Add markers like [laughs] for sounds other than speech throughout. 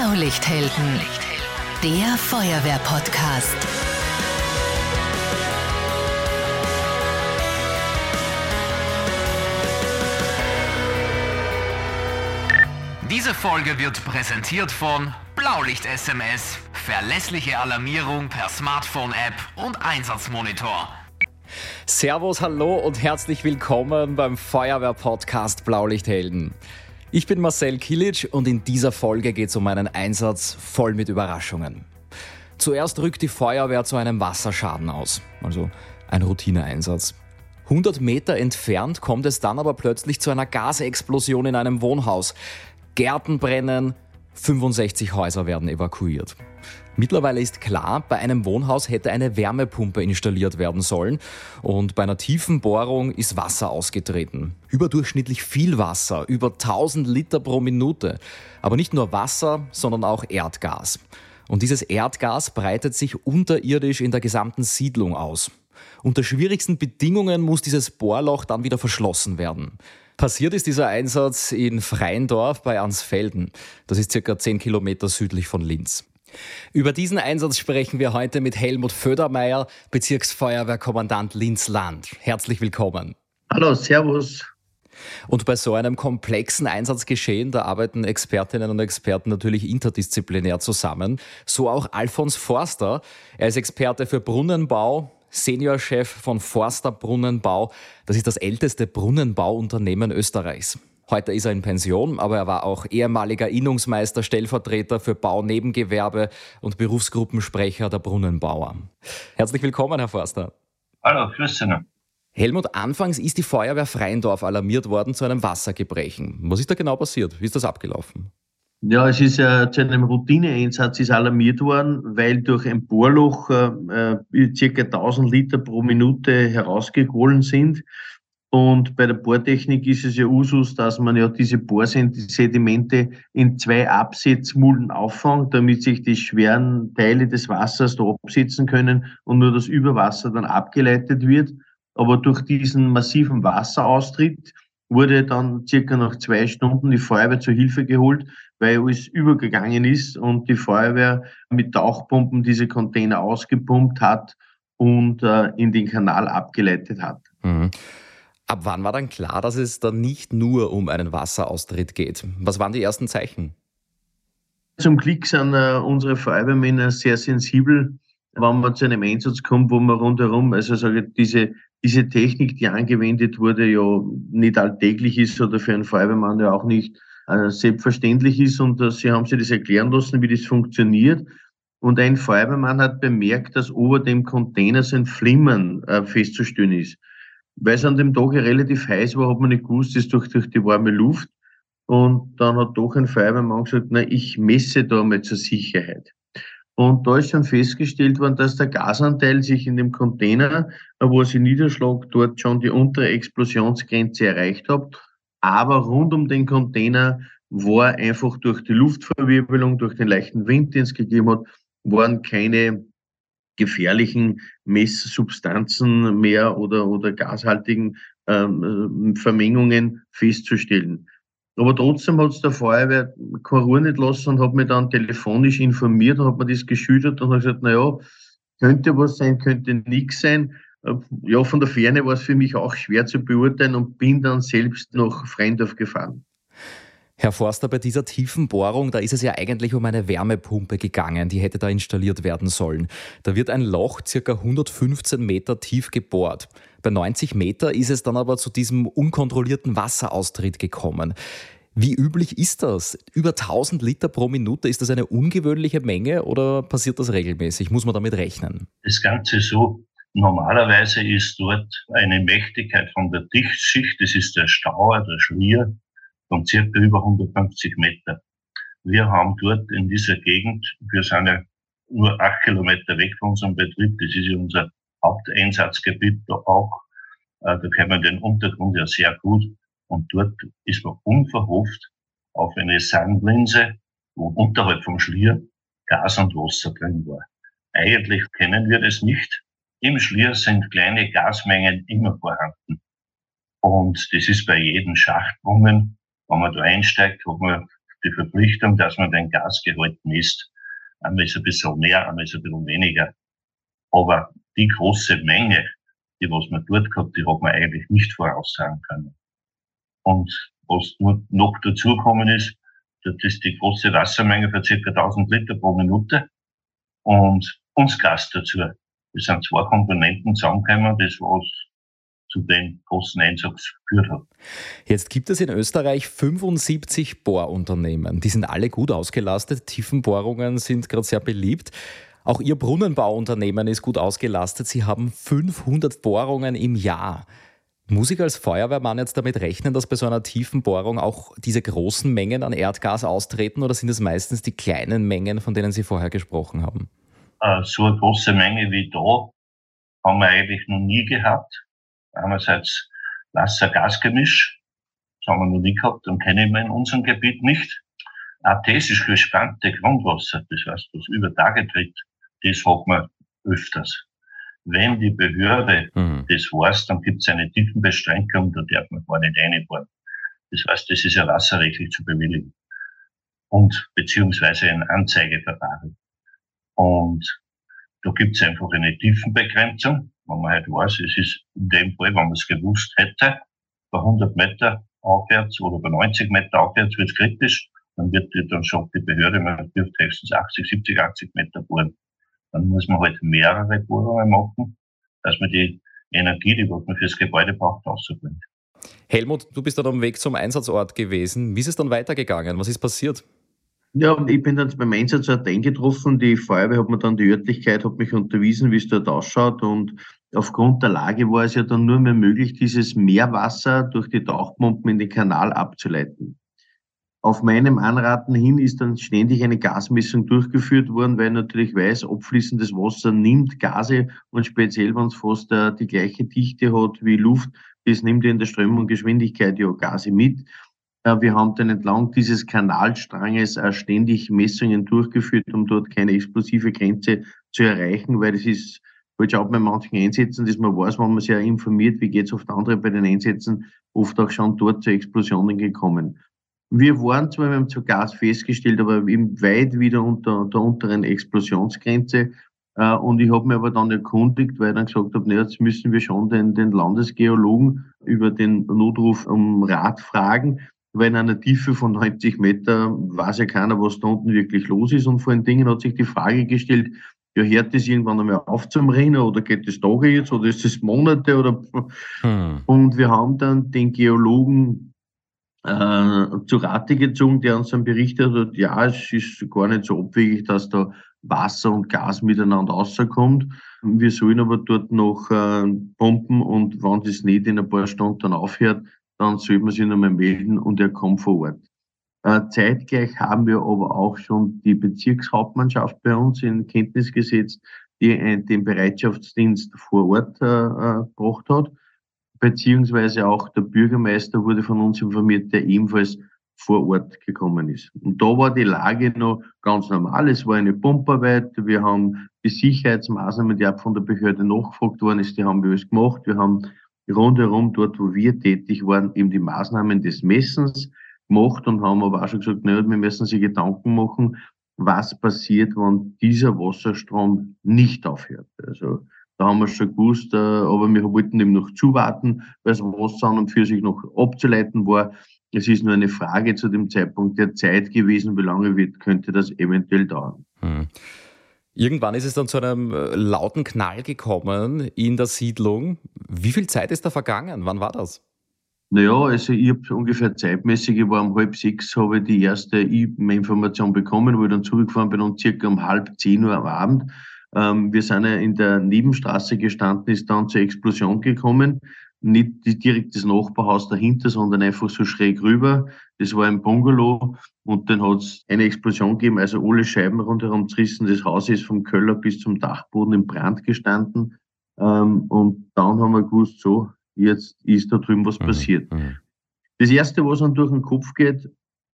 Blaulichthelden, der Feuerwehr-Podcast. Diese Folge wird präsentiert von Blaulicht SMS. Verlässliche Alarmierung per Smartphone-App und Einsatzmonitor. Servus, hallo und herzlich willkommen beim Feuerwehr-Podcast Blaulichthelden. Ich bin Marcel Kilic und in dieser Folge geht es um einen Einsatz voll mit Überraschungen. Zuerst rückt die Feuerwehr zu einem Wasserschaden aus, also ein Routineeinsatz. 100 Meter entfernt kommt es dann aber plötzlich zu einer Gasexplosion in einem Wohnhaus. Gärten brennen, 65 Häuser werden evakuiert. Mittlerweile ist klar, bei einem Wohnhaus hätte eine Wärmepumpe installiert werden sollen und bei einer tiefen Bohrung ist Wasser ausgetreten. Überdurchschnittlich viel Wasser, über 1000 Liter pro Minute. Aber nicht nur Wasser, sondern auch Erdgas. Und dieses Erdgas breitet sich unterirdisch in der gesamten Siedlung aus. Unter schwierigsten Bedingungen muss dieses Bohrloch dann wieder verschlossen werden. Passiert ist dieser Einsatz in Freiendorf bei Ansfelden. Das ist circa 10 Kilometer südlich von Linz. Über diesen Einsatz sprechen wir heute mit Helmut Födermeier, Bezirksfeuerwehrkommandant Linz-Land. Herzlich willkommen. Hallo, Servus. Und bei so einem komplexen Einsatzgeschehen, da arbeiten Expertinnen und Experten natürlich interdisziplinär zusammen. So auch Alfons Forster. Er ist Experte für Brunnenbau, Seniorchef von Forster Brunnenbau. Das ist das älteste Brunnenbauunternehmen Österreichs. Heute ist er in Pension, aber er war auch ehemaliger Innungsmeister, Stellvertreter für Baunebengewerbe und Berufsgruppensprecher der Brunnenbauer. Herzlich willkommen, Herr Forster. Hallo, grüß Sie. Helmut, anfangs ist die Feuerwehr Freiendorf alarmiert worden zu einem Wassergebrechen. Was ist da genau passiert? Wie ist das abgelaufen? Ja, es ist ja zu einem Routineeinsatz ist alarmiert worden, weil durch ein Bohrloch äh, äh circa 1000 Liter pro Minute herausgeholt sind. Und bei der Bohrtechnik ist es ja Usus, dass man ja diese Bohrsedimente in zwei Absetzmulden auffängt, damit sich die schweren Teile des Wassers da absetzen können und nur das Überwasser dann abgeleitet wird. Aber durch diesen massiven Wasseraustritt wurde dann circa nach zwei Stunden die Feuerwehr zur Hilfe geholt, weil es übergegangen ist und die Feuerwehr mit Tauchpumpen diese Container ausgepumpt hat und äh, in den Kanal abgeleitet hat. Mhm. Ab wann war dann klar, dass es dann nicht nur um einen Wasseraustritt geht? Was waren die ersten Zeichen? Zum Glück sind äh, unsere Feuerwehrmänner sehr sensibel, wenn man zu einem Einsatz kommt, wo man rundherum, also sage diese, diese Technik, die angewendet wurde, ja nicht alltäglich ist oder für einen Feuerwehrmann ja auch nicht äh, selbstverständlich ist. Und äh, sie haben sich das erklären lassen, wie das funktioniert. Und ein Feuerwehrmann hat bemerkt, dass über dem Container so ein Flimmern äh, festzustellen ist. Weil es an dem Tag relativ heiß war, hat man nicht gewusst, ist durch, durch die warme Luft. Und dann hat doch ein Feuerwehrmann gesagt, na, ich messe da mal zur Sicherheit. Und da ist schon festgestellt worden, dass der Gasanteil sich in dem Container, wo sie Niederschlag dort schon die untere Explosionsgrenze erreicht hat. Aber rund um den Container war einfach durch die Luftverwirbelung, durch den leichten Wind, den es gegeben hat, waren keine gefährlichen Messsubstanzen mehr oder, oder gashaltigen ähm, Vermengungen festzustellen. Aber trotzdem hat es der Feuerwehr keine Ruhe nicht lassen und hat mich dann telefonisch informiert und hat mir das geschüttet und hat gesagt, na ja, könnte was sein, könnte nichts sein. Äh, ja, von der Ferne war es für mich auch schwer zu beurteilen und bin dann selbst nach Freindorf gefahren. Herr Forster, bei dieser tiefen Bohrung, da ist es ja eigentlich um eine Wärmepumpe gegangen, die hätte da installiert werden sollen. Da wird ein Loch circa 115 Meter tief gebohrt. Bei 90 Meter ist es dann aber zu diesem unkontrollierten Wasseraustritt gekommen. Wie üblich ist das? Über 1000 Liter pro Minute, ist das eine ungewöhnliche Menge oder passiert das regelmäßig? Muss man damit rechnen? Das Ganze so. Normalerweise ist dort eine Mächtigkeit von der Dichtschicht, das ist der Stauer, der Schlier, von circa über 150 Meter. Wir haben dort in dieser Gegend, wir sind ja nur acht Kilometer weg von unserem Betrieb, das ist ja unser Haupteinsatzgebiet da auch, äh, da kennt man den Untergrund ja sehr gut. Und dort ist man unverhofft auf eine Sandlinse, wo unterhalb vom Schlier Gas und Wasser drin war. Eigentlich kennen wir das nicht. Im Schlier sind kleine Gasmengen immer vorhanden. Und das ist bei jedem Schachtbrunnen wenn man da einsteigt, hat man die Verpflichtung, dass man den Gasgehalt misst. Einmal ist ein bisschen mehr, einmal ist ein bisschen weniger. Aber die große Menge, die was man dort gehabt, die hat man eigentlich nicht voraussagen können. Und was nur noch dazugekommen ist, das ist die große Wassermenge von ca. 1000 Liter pro Minute und uns Gas dazu. Das sind zwei Komponenten zusammengekommen, das was zu dem großen Einsatz geführt hat. Jetzt gibt es in Österreich 75 Bohrunternehmen. Die sind alle gut ausgelastet. Tiefenbohrungen sind gerade sehr beliebt. Auch Ihr Brunnenbauunternehmen ist gut ausgelastet. Sie haben 500 Bohrungen im Jahr. Muss ich als Feuerwehrmann jetzt damit rechnen, dass bei so einer tiefen Bohrung auch diese großen Mengen an Erdgas austreten oder sind es meistens die kleinen Mengen, von denen Sie vorher gesprochen haben? Äh, so eine große Menge wie da haben wir eigentlich noch nie gehabt. Einerseits Wasser-Gas-Gemisch, das haben wir noch nie gehabt und kennen wir in unserem Gebiet nicht. Artesisch gespannte Grundwasser, das heißt, was über Tage tritt, das hat man öfters. Wenn die Behörde mhm. das weiß, dann gibt es eine Tiefenbeschränkung, da darf man gar nicht reinbohren. Das heißt, das ist ja wasserrechtlich zu bewilligen. Und beziehungsweise ein Anzeigeverfahren. Und da gibt es einfach eine Tiefenbegrenzung, wenn man halt weiß, es ist in dem Fall, wenn man es gewusst hätte, bei 100 Meter aufwärts oder bei 90 Meter aufwärts wird es kritisch, dann wird die, dann sagt die Behörde, man dürfte höchstens 80, 70, 80 Meter bohren. Dann muss man halt mehrere Bohrungen machen, dass man die Energie, die man fürs Gebäude braucht, rausbringt. Helmut, du bist dann am Weg zum Einsatzort gewesen. Wie ist es dann weitergegangen? Was ist passiert? Ja, ich bin dann beim Einsatzort eingetroffen. Die Feuerwehr hat mir dann die Örtlichkeit, hat mich unterwiesen, wie es dort ausschaut. Und aufgrund der Lage war es ja dann nur mehr möglich, dieses Meerwasser durch die Tauchpumpen in den Kanal abzuleiten. Auf meinem Anraten hin ist dann ständig eine Gasmessung durchgeführt worden, weil ich natürlich weiß, abfließendes Wasser nimmt Gase und speziell, wenn es fast äh, die gleiche Dichte hat wie Luft, das nimmt in der Strömung und Geschwindigkeit ja Gase mit. Wir haben dann entlang dieses Kanalstranges ständig Messungen durchgeführt, um dort keine explosive Grenze zu erreichen, weil das ist, halt auch bei manchen Einsätzen, dass man weiß, wenn man sich ja informiert, wie geht es oft andere bei den Einsätzen, oft auch schon dort zu Explosionen gekommen. Wir waren zwar, zu Gas festgestellt, aber eben weit wieder unter der unteren Explosionsgrenze. Äh, und ich habe mir aber dann erkundigt, weil ich dann gesagt habe, jetzt müssen wir schon den, den Landesgeologen über den Notruf um Rat fragen, weil in einer Tiefe von 90 Meter weiß ja keiner, was da unten wirklich los ist. Und vor allen Dingen hat sich die Frage gestellt, ja, hört das irgendwann einmal auf zum Rennen oder geht das Tage jetzt oder ist das Monate oder? Hm. Und wir haben dann den Geologen äh, zu Rate gezogen, der uns dann berichtet hat, ja, es ist gar nicht so abwegig, dass da Wasser und Gas miteinander rauskommt. Wir sollen aber dort noch äh, pumpen und wenn das nicht in ein paar Stunden dann aufhört, dann soll man sich nochmal melden und er kommt vor Ort. Äh, zeitgleich haben wir aber auch schon die Bezirkshauptmannschaft bei uns in Kenntnis gesetzt, die den Bereitschaftsdienst vor Ort äh, äh gebracht hat beziehungsweise auch der Bürgermeister wurde von uns informiert, der ebenfalls vor Ort gekommen ist. Und da war die Lage noch ganz normal. Es war eine Pumparbeit. Wir haben die Sicherheitsmaßnahmen, die auch von der Behörde nachgefragt worden ist, die haben wir alles gemacht. Wir haben rundherum dort, wo wir tätig waren, eben die Maßnahmen des Messens gemacht und haben aber auch schon gesagt, naja, wir müssen sich Gedanken machen, was passiert, wenn dieser Wasserstrom nicht aufhört. Also da haben wir schon gewusst, äh, aber wir wollten eben noch zuwarten, weil das Wasser an und für sich noch abzuleiten war. Es ist nur eine Frage zu dem Zeitpunkt der Zeit gewesen, wie lange wird, könnte das eventuell dauern. Hm. Irgendwann ist es dann zu einem äh, lauten Knall gekommen in der Siedlung. Wie viel Zeit ist da vergangen? Wann war das? Naja, also ich habe ungefähr zeitmäßig, ich war um halb sechs, habe ich die erste E-Mail-Information bekommen, wo ich dann zurückgefahren bin und circa um halb zehn Uhr am Abend ähm, wir sind ja in der Nebenstraße gestanden, ist dann zur Explosion gekommen. Nicht direkt das Nachbarhaus dahinter, sondern einfach so schräg rüber. Das war ein Bungalow und dann hat es eine Explosion gegeben, also alle Scheiben rundherum zerrissen. Das Haus ist vom Keller bis zum Dachboden in Brand gestanden. Ähm, und dann haben wir gewusst, so, jetzt ist da drüben was mhm. passiert. Mhm. Das erste, was dann durch den Kopf geht,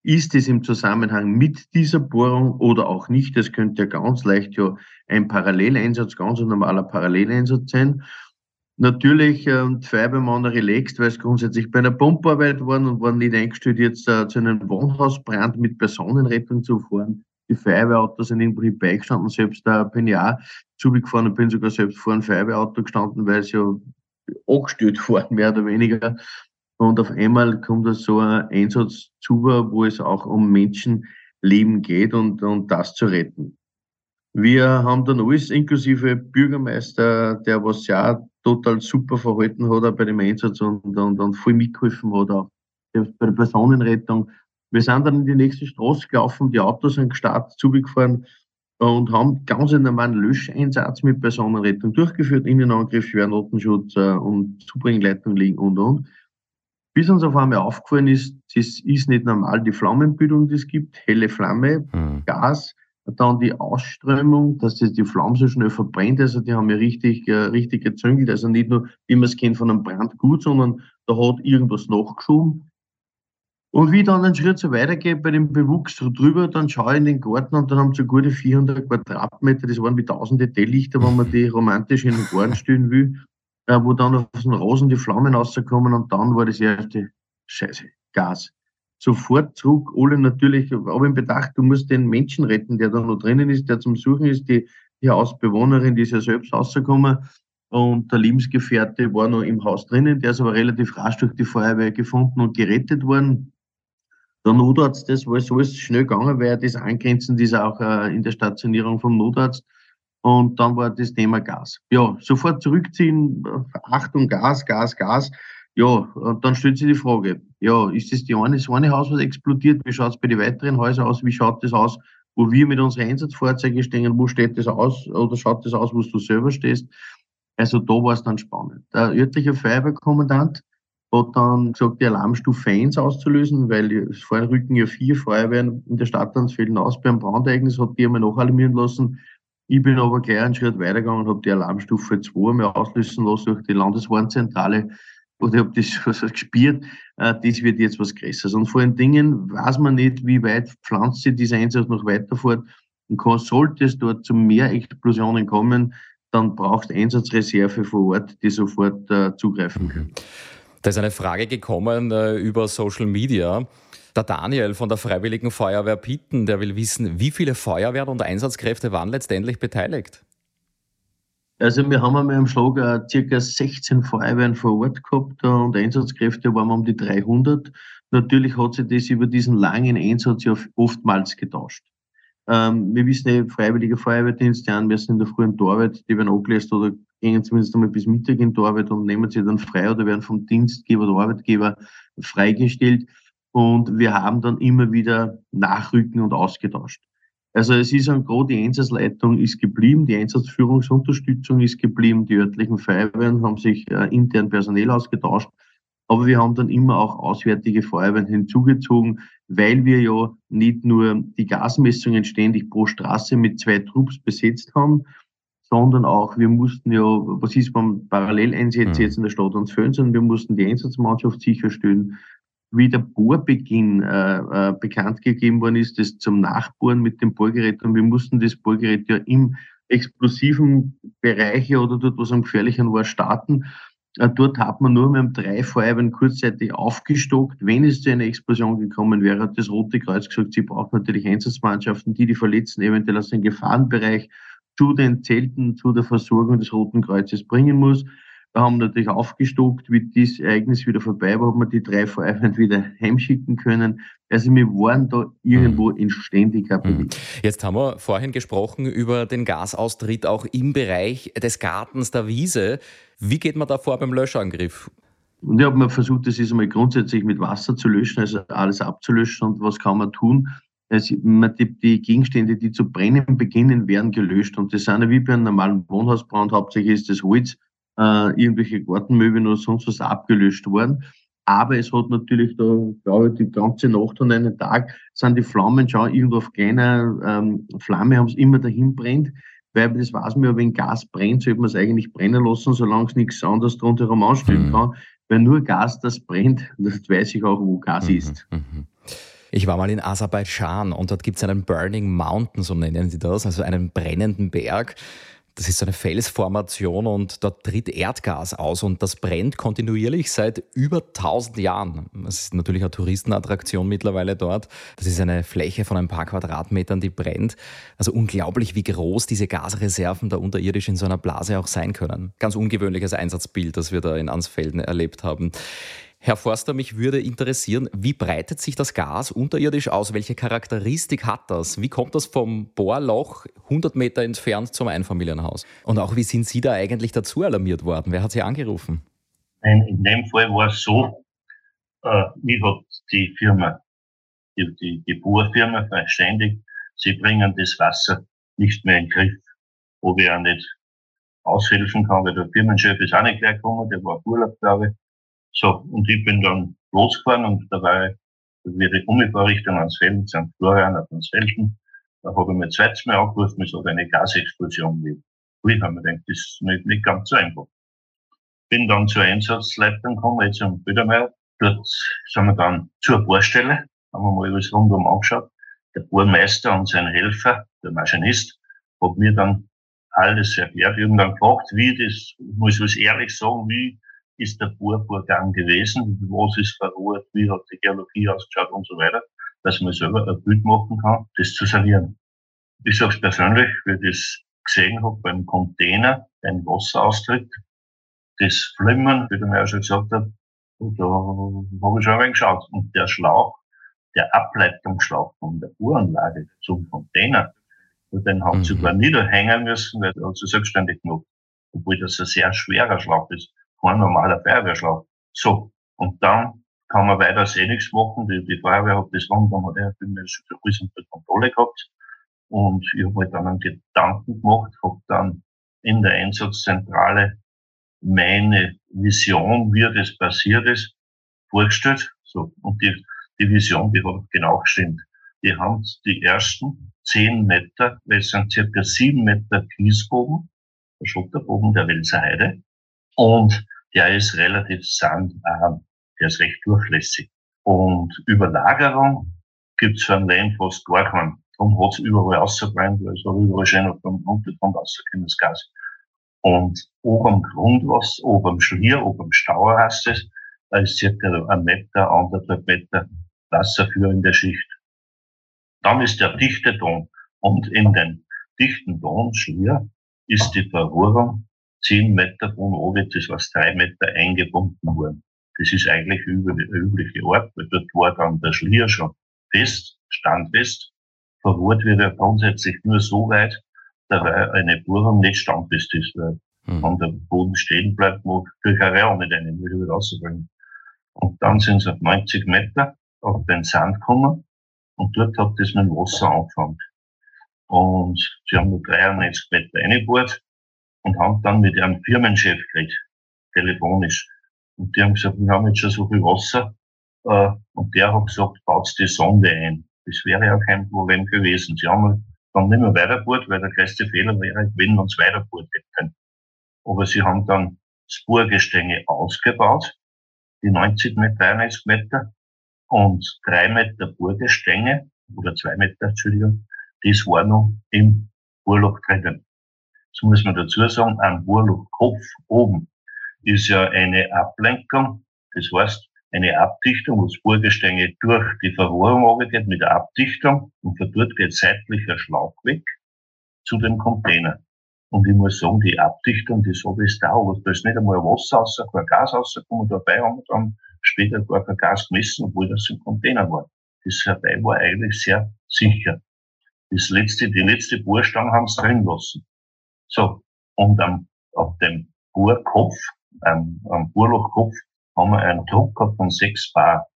ist es im Zusammenhang mit dieser Bohrung oder auch nicht? Das könnte ja ganz leicht ja ein Paralleleinsatz, ganz ein normaler Paralleleinsatz sein. Natürlich, äh, die Feuerwehrmann relaxed, weil es grundsätzlich bei einer Pumparbeit waren und waren nicht eingestellt, jetzt äh, zu einem Wohnhausbrand mit Personenrettung zu fahren. Die Feuerwehrautos sind irgendwo beigestanden, selbst da bin ich auch zugefahren und bin sogar selbst vor einem Feuerwehrauto gestanden, weil es ja angestellt [laughs] war, mehr oder weniger. Und auf einmal kommt da so ein Einsatz zu, wo es auch um Menschenleben geht und, und das zu retten. Wir haben dann alles, inklusive Bürgermeister, der was ja total super verhalten hat, auch bei dem Einsatz und, und, und voll mitgeholfen hat, auch bei der Personenrettung. Wir sind dann in die nächste Straße gelaufen, die Autos sind gestartet, zugefahren und haben ganz einen normalen Löscheinsatz mit Personenrettung durchgeführt, Innenangriff, Schwernotenschutz äh, und Zubringleitung liegen und und. Bis uns auf einmal aufgefallen ist, das ist nicht normal die Flammenbildung, die es gibt, helle Flamme, mhm. Gas, dann die Ausströmung, dass das die Flamme so schnell verbrennt. Also die haben ja richtig, äh, richtig gezüngelt. Also nicht nur, wie man es kennt von einem Brandgut, sondern da hat irgendwas nachgeschoben. Und wie dann einen Schritt so weitergeht bei dem Bewuchs drüber, dann schaue ich in den Garten und dann haben so gute 400 Quadratmeter, das waren wie tausende Detaillichter, wenn man die romantisch in den Garten stellen will, äh, wo dann auf den Rosen die Flammen rauskommen und dann war das erste Scheiße, Gas sofort zurück. Alle natürlich, aber im Bedacht, du musst den Menschen retten, der da noch drinnen ist, der zum Suchen ist. Die, die Hausbewohnerin, die ist ja selbst rausgekommen und der Lebensgefährte war noch im Haus drinnen, der ist aber relativ rasch durch die Feuerwehr gefunden und gerettet worden. Der Notarzt, das war so ist schnell gegangen, weil das angrenzend ist auch äh, in der Stationierung vom Notarzt. Und dann war das Thema Gas. Ja, sofort zurückziehen, Achtung, Gas, Gas, Gas. Ja, und dann stellt sich die Frage, ja, ist das die eine, das eine Haus, was explodiert? Wie schaut es bei den weiteren Häusern aus? Wie schaut das aus, wo wir mit unseren Einsatzfahrzeugen stehen? Wo steht das aus? Oder schaut das aus, wo du selber stehst? Also da war es dann spannend. Der örtliche Feuerwehrkommandant hat dann gesagt, die Alarmstufe 1 auszulösen, weil es rücken ja vier Feuerwehren in der Stadt Ansfelden aus. Beim Brandereignis hat die einmal nachalarmieren lassen. Ich bin aber gleich einen Schritt weitergegangen und habe die Alarmstufe 2 einmal auslösen lassen durch die Landeswarnzentrale oder ob das was gespielt, äh, das wird jetzt was Größeres. Und vor allen Dingen weiß man nicht, wie weit pflanzt sich dieser Einsatz noch weiterfort. Und kann, sollte es dort zu mehr Explosionen kommen, dann braucht Einsatzreserve vor Ort, die sofort äh, zugreifen können. Da ist eine Frage gekommen äh, über Social Media. Der Daniel von der Freiwilligen Feuerwehr Pitten, der will wissen, wie viele Feuerwehren und Einsatzkräfte waren letztendlich beteiligt? Also wir haben einmal am Schlag uh, circa 16 Feuerwehren vor Ort gehabt uh, und Einsatzkräfte waren um die 300. Natürlich hat sich das über diesen langen Einsatz ja oftmals getauscht. Ähm, wir wissen ja, freiwillige Feuerwehrdienste an, wir sind in der frühen Torwart, die werden angelässt oder gehen zumindest einmal bis Mittag in Torwart und nehmen sie dann frei oder werden vom Dienstgeber oder Arbeitgeber freigestellt. Und wir haben dann immer wieder Nachrücken und ausgetauscht. Also es ist ein gerade die Einsatzleitung ist geblieben, die Einsatzführungsunterstützung ist geblieben, die örtlichen Feuerwehren haben sich äh, intern personell ausgetauscht, aber wir haben dann immer auch auswärtige Feuerwehren hinzugezogen, weil wir ja nicht nur die Gasmessungen ständig pro Straße mit zwei Trupps besetzt haben, sondern auch wir mussten ja, was ist beim Paralleleinsätzen mhm. jetzt in der Stadt uns fehlen, sondern wir mussten die Einsatzmannschaft sicherstellen wie der Bohrbeginn äh, äh, bekannt gegeben worden ist, das zum Nachbohren mit dem Bohrgerät. Und wir mussten das Bohrgerät ja im explosiven Bereich oder dort, was am gefährlichen war, starten. Äh, dort hat man nur mit drei Feuerwehren kurzzeitig aufgestockt. Wenn es zu einer Explosion gekommen wäre, hat das Rote Kreuz gesagt, sie braucht natürlich Einsatzmannschaften, die die Verletzten eventuell aus dem Gefahrenbereich zu den Zelten, zu der Versorgung des Roten Kreuzes bringen muss. Wir haben natürlich aufgestockt, wie dieses Ereignis wieder vorbei war, haben wir die drei Feuerwehren wieder heimschicken können. Also wir waren da irgendwo mhm. in ständiger Bewegung. Mhm. Jetzt haben wir vorhin gesprochen über den Gasaustritt auch im Bereich des Gartens der Wiese. Wie geht man da vor beim Löschangriff? Und ich habe mir versucht, das ist einmal grundsätzlich mit Wasser zu löschen, also alles abzulöschen. Und was kann man tun? Also die, die Gegenstände, die zu brennen beginnen, werden gelöscht. Und das sind ja wie bei einem normalen Wohnhausbrand. Hauptsächlich ist das Holz äh, irgendwelche Gartenmöbel oder sonst was abgelöscht worden. Aber es hat natürlich da, glaube ich, die ganze Nacht und einen Tag sind die Flammen schon irgendwo auf kleiner ähm, Flamme, haben es immer dahin brennt. Weil das weiß man ja, wenn Gas brennt, sollte man es eigentlich brennen lassen, solange es nichts anderes drunter anstellen mhm. kann. Weil nur Gas, das brennt, [laughs] das weiß ich auch, wo Gas mhm. ist. Mhm. Ich war mal in Aserbaidschan und dort gibt es einen Burning Mountain, so nennen sie das, also einen brennenden Berg. Das ist so eine Felsformation und dort tritt Erdgas aus und das brennt kontinuierlich seit über 1000 Jahren. Das ist natürlich eine Touristenattraktion mittlerweile dort. Das ist eine Fläche von ein paar Quadratmetern, die brennt. Also unglaublich, wie groß diese Gasreserven da unterirdisch in so einer Blase auch sein können. Ganz ungewöhnliches Einsatzbild, das wir da in Ansfelden erlebt haben. Herr Forster, mich würde interessieren, wie breitet sich das Gas unterirdisch aus? Welche Charakteristik hat das? Wie kommt das vom Bohrloch 100 Meter entfernt zum Einfamilienhaus? Und auch, wie sind Sie da eigentlich dazu alarmiert worden? Wer hat Sie angerufen? In dem Fall war es so, äh, mich hat die Firma, die, die, die Bohrfirma verständigt, sie bringen das Wasser nicht mehr in den Griff, wo wir auch nicht aushelfen kann, weil der Firmenchef ist auch nicht gleich gekommen, der war auf Urlaub, glaube ich. So, und ich bin dann losgefahren und dabei wieder umgefahren Richtung ans Feld, St. Florian auf Felden. Da habe ich mir zweites Mal angerufen, es hat eine Gasexplosion gegeben. Ich habe mir gedacht, das ist nicht, nicht ganz so einfach. Bin dann zur Einsatzleitung gekommen, jetzt am Bödermeier. Dort sind wir dann zur Bohrstelle, haben wir mal alles rundum angeschaut. Der Bohrmeister und sein Helfer, der Maschinist, hat mir dann alles erklärt. Ich dann gefragt, wie das, muss ich ehrlich sagen, wie ist der Bohrvorgang gewesen, was ist verrohrt, wie hat die Geologie ausgeschaut und so weiter, dass man selber ein Bild machen kann, das zu sanieren. Ich sage persönlich, wie ich das gesehen habe beim Container, ein Wasseraustritt, das Flimmern, wie der mir schon gesagt hat, da habe ich schon ein geschaut. Und der Schlauch, der Ableitungsschlauch von der Uranlage zum Container, den haben sie mhm. sogar niederhängen müssen, weil der hat sie selbstständig gemacht. Obwohl das ein sehr schwerer Schlauch ist kein normaler Feuerwehrschlag. So. Und dann kann man weiter eh nichts machen. Die, die Feuerwehr hat das langsam hat alles unter Kontrolle gehabt. Und ich habe halt dann einen Gedanken gemacht, habe dann in der Einsatzzentrale meine Vision, wie das passiert ist, vorgestellt. So. Und die, die Vision, die hat genau gestimmt. Die haben die ersten zehn Meter, weil es sind circa sieben Meter Kiesbogen, der Schotterbogen der Welser Heide. Und der ist relativ sandarm, der ist recht durchlässig. Und Überlagerung gibt's für einen Lehm fast gar keinen. Darum hat's überall rausgebrannt, weil es hat überall schön auf dem Untergrund rausgekommen, das Gas. Und oben am Grundwasser, oben am Schlier, oben am Stauer heißt es, da ist circa ein Meter, anderthalb Meter Wasser für in der Schicht. Dann ist der dichte Ton. Und in den dichten Ton, Schlier, ist die Verrohrung zehn Meter von oben, das war drei Meter eingebunden worden. Das ist eigentlich die übliche Art, weil dort war dann der Schlier schon fest, standfest. Verrohrt wird er grundsätzlich nur so weit, dabei eine Bohrung nicht standfest ist, weil mhm. wenn der Boden stehen bleibt, muss durch eine Raum mit einem wieder rausbringen. Und dann sind sie auf 90 Meter auf den Sand gekommen und dort hat das mit dem Wasser angefangen. Und sie haben nur 93 Meter eingebohrt und haben dann mit ihrem Firmenchef geredet, telefonisch. Und die haben gesagt, wir haben jetzt schon so viel Wasser. Äh, und der hat gesagt, baut die Sonde ein. Das wäre auch kein Problem gewesen. Sie haben dann nicht mehr weiterbohrt, weil der größte Fehler wäre, wenn wir uns weiterbohrt hätten. Aber sie haben dann Spurgestänge ausgebaut, die 90 Meter, 93 Meter und drei Meter Bohrgestänge, oder zwei Meter, Entschuldigung, das war noch im Bohrloch drinnen. Das muss man dazu sagen, am Bohrlochkopf oben ist ja eine Ablenkung, das heißt eine Abdichtung, wo das Bohrgestänge durch die Verrohrung geht mit der Abdichtung und von dort geht seitlich ein Schlauch weg zu dem Container. Und ich muss sagen, die Abdichtung, die so ist da, aber da ist nicht einmal Wasser raus, kein Gas rausgekommen, dabei haben wir dann später gar kein Gas gemessen, obwohl das im Container war. Das dabei war eigentlich sehr sicher. Das letzte, die letzte Bohrstange haben sie drin lassen. So, und am, auf dem Bohrkopf, ähm, am Bohrlochkopf, haben wir einen Druck gehabt von 6 Bar.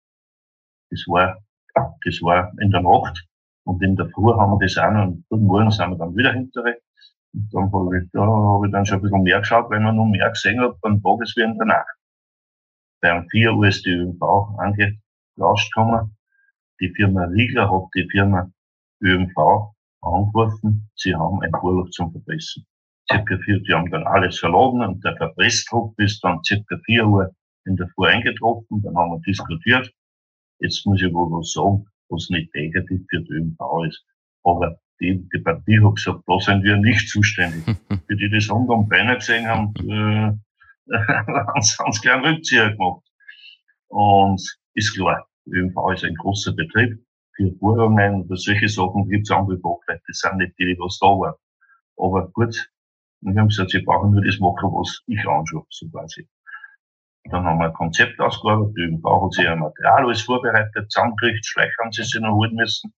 Das war, das war in der Nacht. Und in der Früh haben wir das noch, und guten Morgen sind wir dann wieder hinterher. Und dann habe ich, da habe ich dann schon ein bisschen mehr geschaut, weil man noch mehr gesehen hat beim Tag ist wie in der Nacht. Bei um 4 Uhr ist die ÖMV angelauscht gekommen. Die Firma Riegler hat die Firma ÖMV angerufen, sie haben ein Bohrloch zum Verbessern circa vier, die haben dann alles verloren und der Verpressdruck ist dann circa vier Uhr in der Früh eingetroffen, dann haben wir diskutiert. Jetzt muss ich wohl was sagen, was nicht negativ für die ÖMV ist. Aber die, die Partie hat gesagt, da sind wir nicht zuständig. [laughs] Für die, die das rund Beine gesehen haben, [laughs] äh, [laughs] haben sie einen Rückzieher gemacht. Und ist klar, ÖMV ist ein großer Betrieb. Für Bohrungen oder solche Sachen gibt es andere Fachleute. Das sind nicht die, die was da waren. Aber gut, wir haben gesagt, sie brauchen nur das machen, was ich anschaue, so quasi. Dann haben wir ein Konzept ausgearbeitet. Die ÖMV hat sich ein Material alles vorbereitet, zusammengekriegt, Schleich haben sie sich noch holen müssen.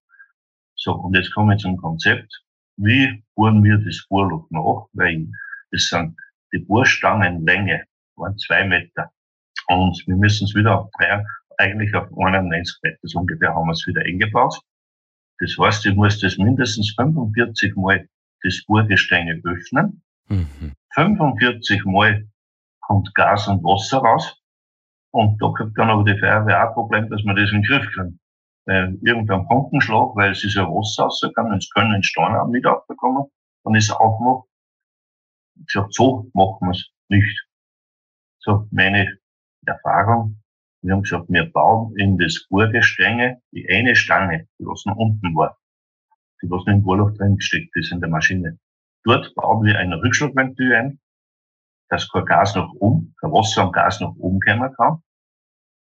So, und jetzt kommen wir zum Konzept. Wie bohren wir das Bohrloch nach? Weil das sind die Bohrstangenlänge, waren zwei Meter. Und wir müssen es wieder auf drei, eigentlich auf 91 Meter so ungefähr haben wir es wieder eingebaut. Das heißt, ich muss das mindestens 45 Mal das Bohrgestänge öffnen. Mhm. 45 Mal kommt Gas und Wasser raus. Und da kriegt dann aber die Feuerwehr auch ein Problem, dass wir das in den Griff kriegen bei irgendeinem Pumpenschlag, weil es ist ja Wasser rausgegangen, es können den Stein mit abbekommen, dann ist es aufgemacht. Ich gesagt, so machen wir es nicht. So, meine Erfahrung, wir haben gesagt, wir bauen in das Bohrgestänge die eine Stange, die was noch unten war, die was noch im Bohrloch drin gesteckt ist in der Maschine. Dort bauen wir ein Rückschlagventil ein, dass kein Gas nach oben, kein Wasser am Gas nach oben kommen kann.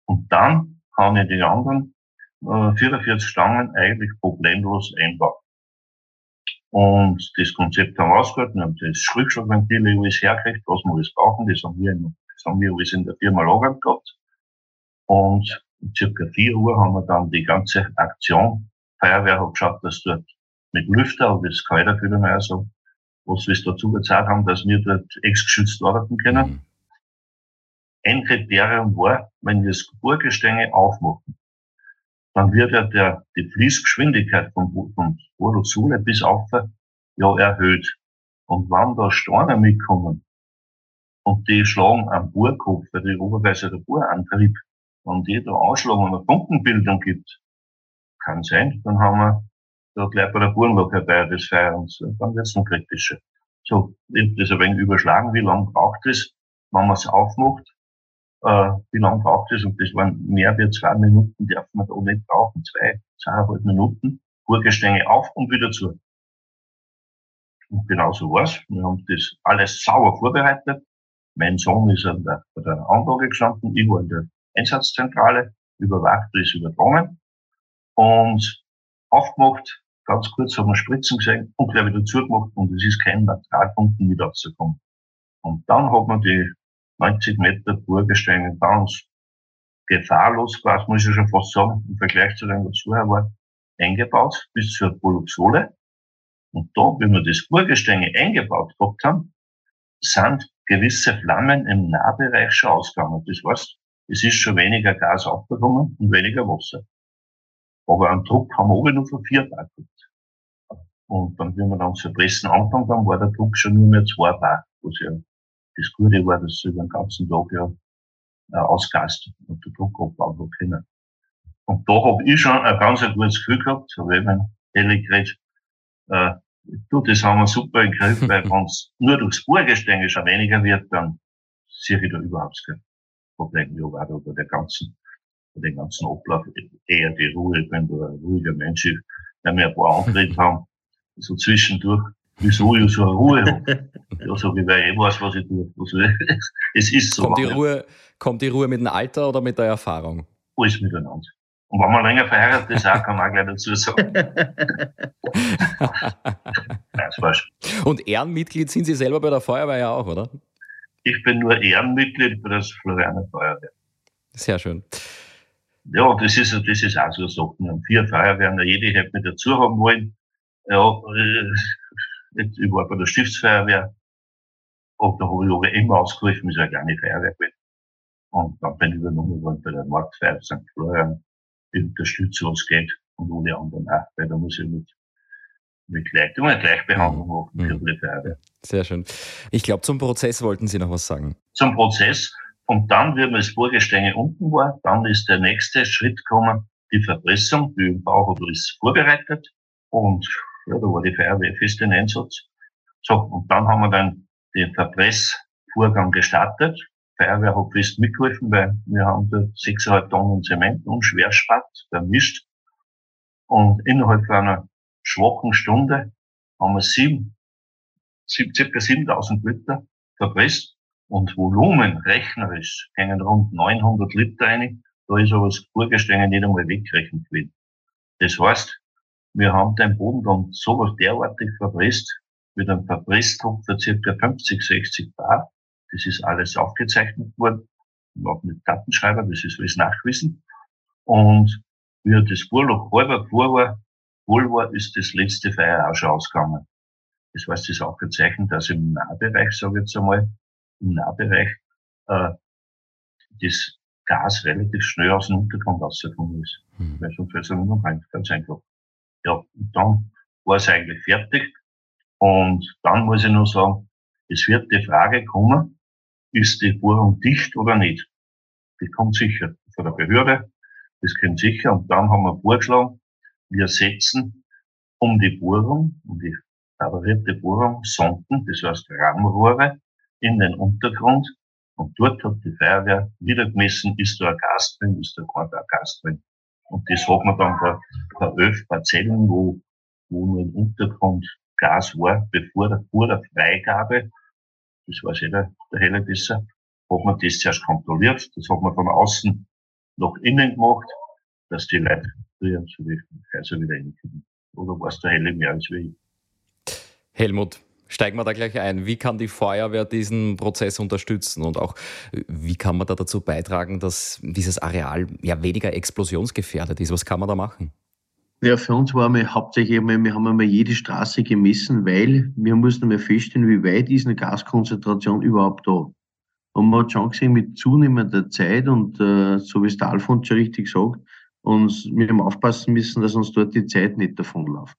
Und dann kann ich die anderen 44 äh, Stangen eigentlich problemlos einbauen. Und das Konzept haben wir ausgehalten, haben das Rückschlagventil alles hergekriegt, was wir alles brauchen, das haben wir, das haben wir alles in der Firma lagern gehabt. Und um circa 4 Uhr haben wir dann die ganze Aktion, Feuerwehr hat geschaut, dass dort mit Lüfter, aber das kann jeder mehr so, was wir es dazu gezahlt haben, dass wir dort exgeschützt arbeiten können. Mhm. Ein Kriterium war, wenn wir das Burgestänge aufmachen, dann wird ja der, die Fließgeschwindigkeit vom, vom Bohrlochsohle bis auf ja erhöht. Und wenn da Steine mitkommen und die schlagen am Bohrkopf, weil die Oberweise der Bohrantrieb, wenn die da anschlagen und eine Funkenbildung gibt, kann sein, dann haben wir da gleich bei der Bohrenloch herbei das Feuer und dann wird es noch kritischer. So, habe das ein wenig überschlagen, wie lange braucht es, wenn man es aufmacht, äh, wie lange braucht es? Und das waren mehr wie zwei Minuten, darf man da nicht brauchen. Zwei, zweieinhalb Minuten. Gurgestänge auf und wieder zu. Und genau so war's. Wir haben das alles sauber vorbereitet. Mein Sohn ist an der, bei der Anlage gestanden, ich war in der Einsatzzentrale, überwacht ist übertragen und aufgemacht, ganz kurz haben wir Spritzen gesehen und gleich wieder zugemacht und es ist kein Materialpunkt mit rausgekommen. Und dann hat man die 90 Meter Burgesteine ganz gefahrlos, quasi, muss ich schon fast sagen, im Vergleich zu dem, was vorher war, eingebaut, bis zur Produktsohle. Und da, wie wir das Burgesteine eingebaut gehabt haben, sind gewisse Flammen im Nahbereich schon ausgegangen. Das heißt, es ist schon weniger Gas aufgekommen und weniger Wasser. Aber einen Druck haben wir oben nur von vier gehabt. Und dann, wenn wir dann zu pressen angefangen haben, war der Druck schon nur mehr zwei Bar, was ja das Gute war, dass sie den ganzen Tag ja äh, ausgast und der Druck abbauen können. Und da habe ich schon ein ganz ein gutes Gefühl gehabt, so wie mein ehrlich geredet, äh, du, das haben wir super im Griff, weil [laughs] wenn es nur durchs Bohrgestänge schon weniger wird, dann sehe ich da überhaupt kein Problem. Ich war da bei der ganzen, bei den ganzen Ablauf eher die Ruhe, ich bin da ein ruhiger Mensch, wenn wir ein paar Antritte haben, so zwischendurch wieso ich so eine Ruhe habe. [laughs] Ja, so wie weil ich weiß, was ich tue. Also, [laughs] es ist so. Kommt die, Ruhe, kommt die Ruhe mit dem Alter oder mit der Erfahrung? Alles miteinander. Und wenn man länger verheiratet ist, auch, kann man auch gleich dazu sagen. [laughs] Nein, das falsch. Und Ehrenmitglied sind Sie selber bei der Feuerwehr ja auch, oder? Ich bin nur Ehrenmitglied bei der Florianer Feuerwehr. Sehr schön. Ja, das ist, das ist auch so eine Sache. Wir haben vier Feuerwehren, jede hätte mit dazu haben wollen. Ja, äh, ich war bei der Stiftsfeuerwehr und da habe ich aber immer ausgerufen, ist ja gar nicht Feuerwehr gewesen. Und dann bin ich übernommen worden bei der Marktfeier St. Florian, die unterstützt, was geht und alle anderen auch, weil da muss ich mit, mit Leitung eine Gleichbehandlung machen mhm. für die Feuerwehr. Sehr schön. Ich glaube, zum Prozess wollten Sie noch was sagen. Zum Prozess. Und dann, wie man das Burgestänge unten war, dann ist der nächste Schritt gekommen, die Verpressung. Die hat alles vorbereitet. Und ja, da war die Feuerwehr fest in Einsatz. So, und dann haben wir dann den Verpressvorgang gestartet. Die Feuerwehr hat fest mitgeholfen, weil wir haben da 6,5 Tonnen Zement und Schwerspat vermischt. Und innerhalb von einer schwachen Stunde haben wir sieben, sieben, circa 7000 Liter verpresst und Volumen rechnerisch gingen rund 900 Liter rein. Da ist aber das Burgerstängel nicht einmal weggerechnet gewesen. Das heißt, wir haben den Boden dann so was derartig verpresst, mit einem Verpressdruck für circa 50, 60 Bar. Das ist alles aufgezeichnet worden, auch mit Datenschreiber, das ist alles nachgewiesen. Und wie das Bohrloch halber vor war, wohl war, ist das letzte Feuer auch schon ausgegangen. Das heißt, es ist auch dass im Nahbereich, sage ich jetzt einmal, im Nahbereich äh, das Gas relativ schnell aus dem Untergrund rausgekommen ist. Mhm. Weil sonst wäre es noch ganz einfach. Ja, und dann war es eigentlich fertig. Und dann muss ich nur sagen, es wird die Frage kommen, ist die Bohrung dicht oder nicht? Die kommt sicher von der Behörde, das kommt sicher. Und dann haben wir vorgeschlagen, wir setzen um die Bohrung, um die favorierte Bohrung, Sonden, das heißt Rammrohre, in den Untergrund. Und dort hat die Feuerwehr wieder gemessen, ist da ein Gas drin, ist da kein Gas drin. Und das hat man dann bei, bei elf Parzellen, wo, wo nur im Untergrund Gas war, bevor der, vor der Freigabe, das weiß jeder, der Helle besser, hat man das zuerst kontrolliert. Das hat man von außen nach innen gemacht, dass die Leute früher zu den Kaiser wieder hinkommen. Oder war es der Helle mehr als ich? Helmut, Steigen wir da gleich ein. Wie kann die Feuerwehr diesen Prozess unterstützen und auch wie kann man da dazu beitragen, dass dieses Areal ja weniger explosionsgefährdet ist? Was kann man da machen? Ja, für uns war wir hauptsächlich einmal, wir haben einmal jede Straße gemessen, weil wir mussten mal feststellen, wie weit ist eine Gaskonzentration überhaupt da. Und man hat schon gesehen, mit zunehmender Zeit und äh, so wie es der Alfons schon richtig sagt, uns wir haben aufpassen müssen, dass uns dort die Zeit nicht davonläuft.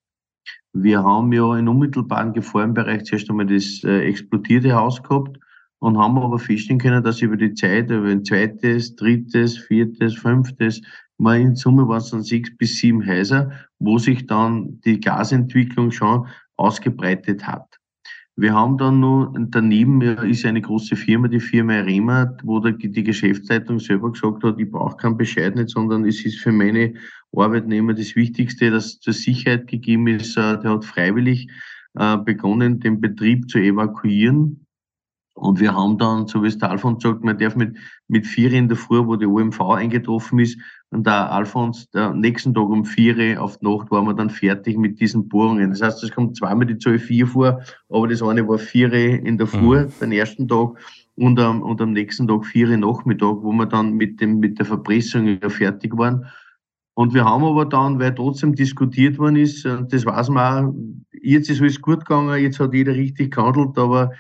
Wir haben ja in unmittelbaren Gefahrenbereich zuerst einmal das äh, explodierte Haus gehabt und haben aber feststellen können, dass über die Zeit, über ein zweites, drittes, viertes, fünftes, mal in Summe waren es dann sechs bis sieben Häuser, wo sich dann die Gasentwicklung schon ausgebreitet hat. Wir haben dann nur daneben ist eine große Firma, die Firma Rema, wo die Geschäftsleitung selber gesagt hat, ich brauche keinen Bescheid nicht, sondern es ist für meine Arbeitnehmer das Wichtigste, dass zur Sicherheit gegeben ist. Äh, der hat freiwillig äh, begonnen, den Betrieb zu evakuieren. Und wir haben dann, so wie es der Alfons sagt, man darf mit, mit vier in der Früh, wo die OMV eingetroffen ist, und der Alfons, der nächsten Tag um vier auf die Nacht waren wir dann fertig mit diesen Bohrungen. Das heißt, es kommt zweimal die Zahl vier vor, aber das eine war vier in der Früh, mhm. den ersten Tag, und am, und am nächsten Tag vier Nachmittag, wo wir dann mit dem, mit der Verpressung fertig waren. Und wir haben aber dann, weil trotzdem diskutiert worden ist, das weiß man auch, jetzt ist alles gut gegangen, jetzt hat jeder richtig gehandelt, aber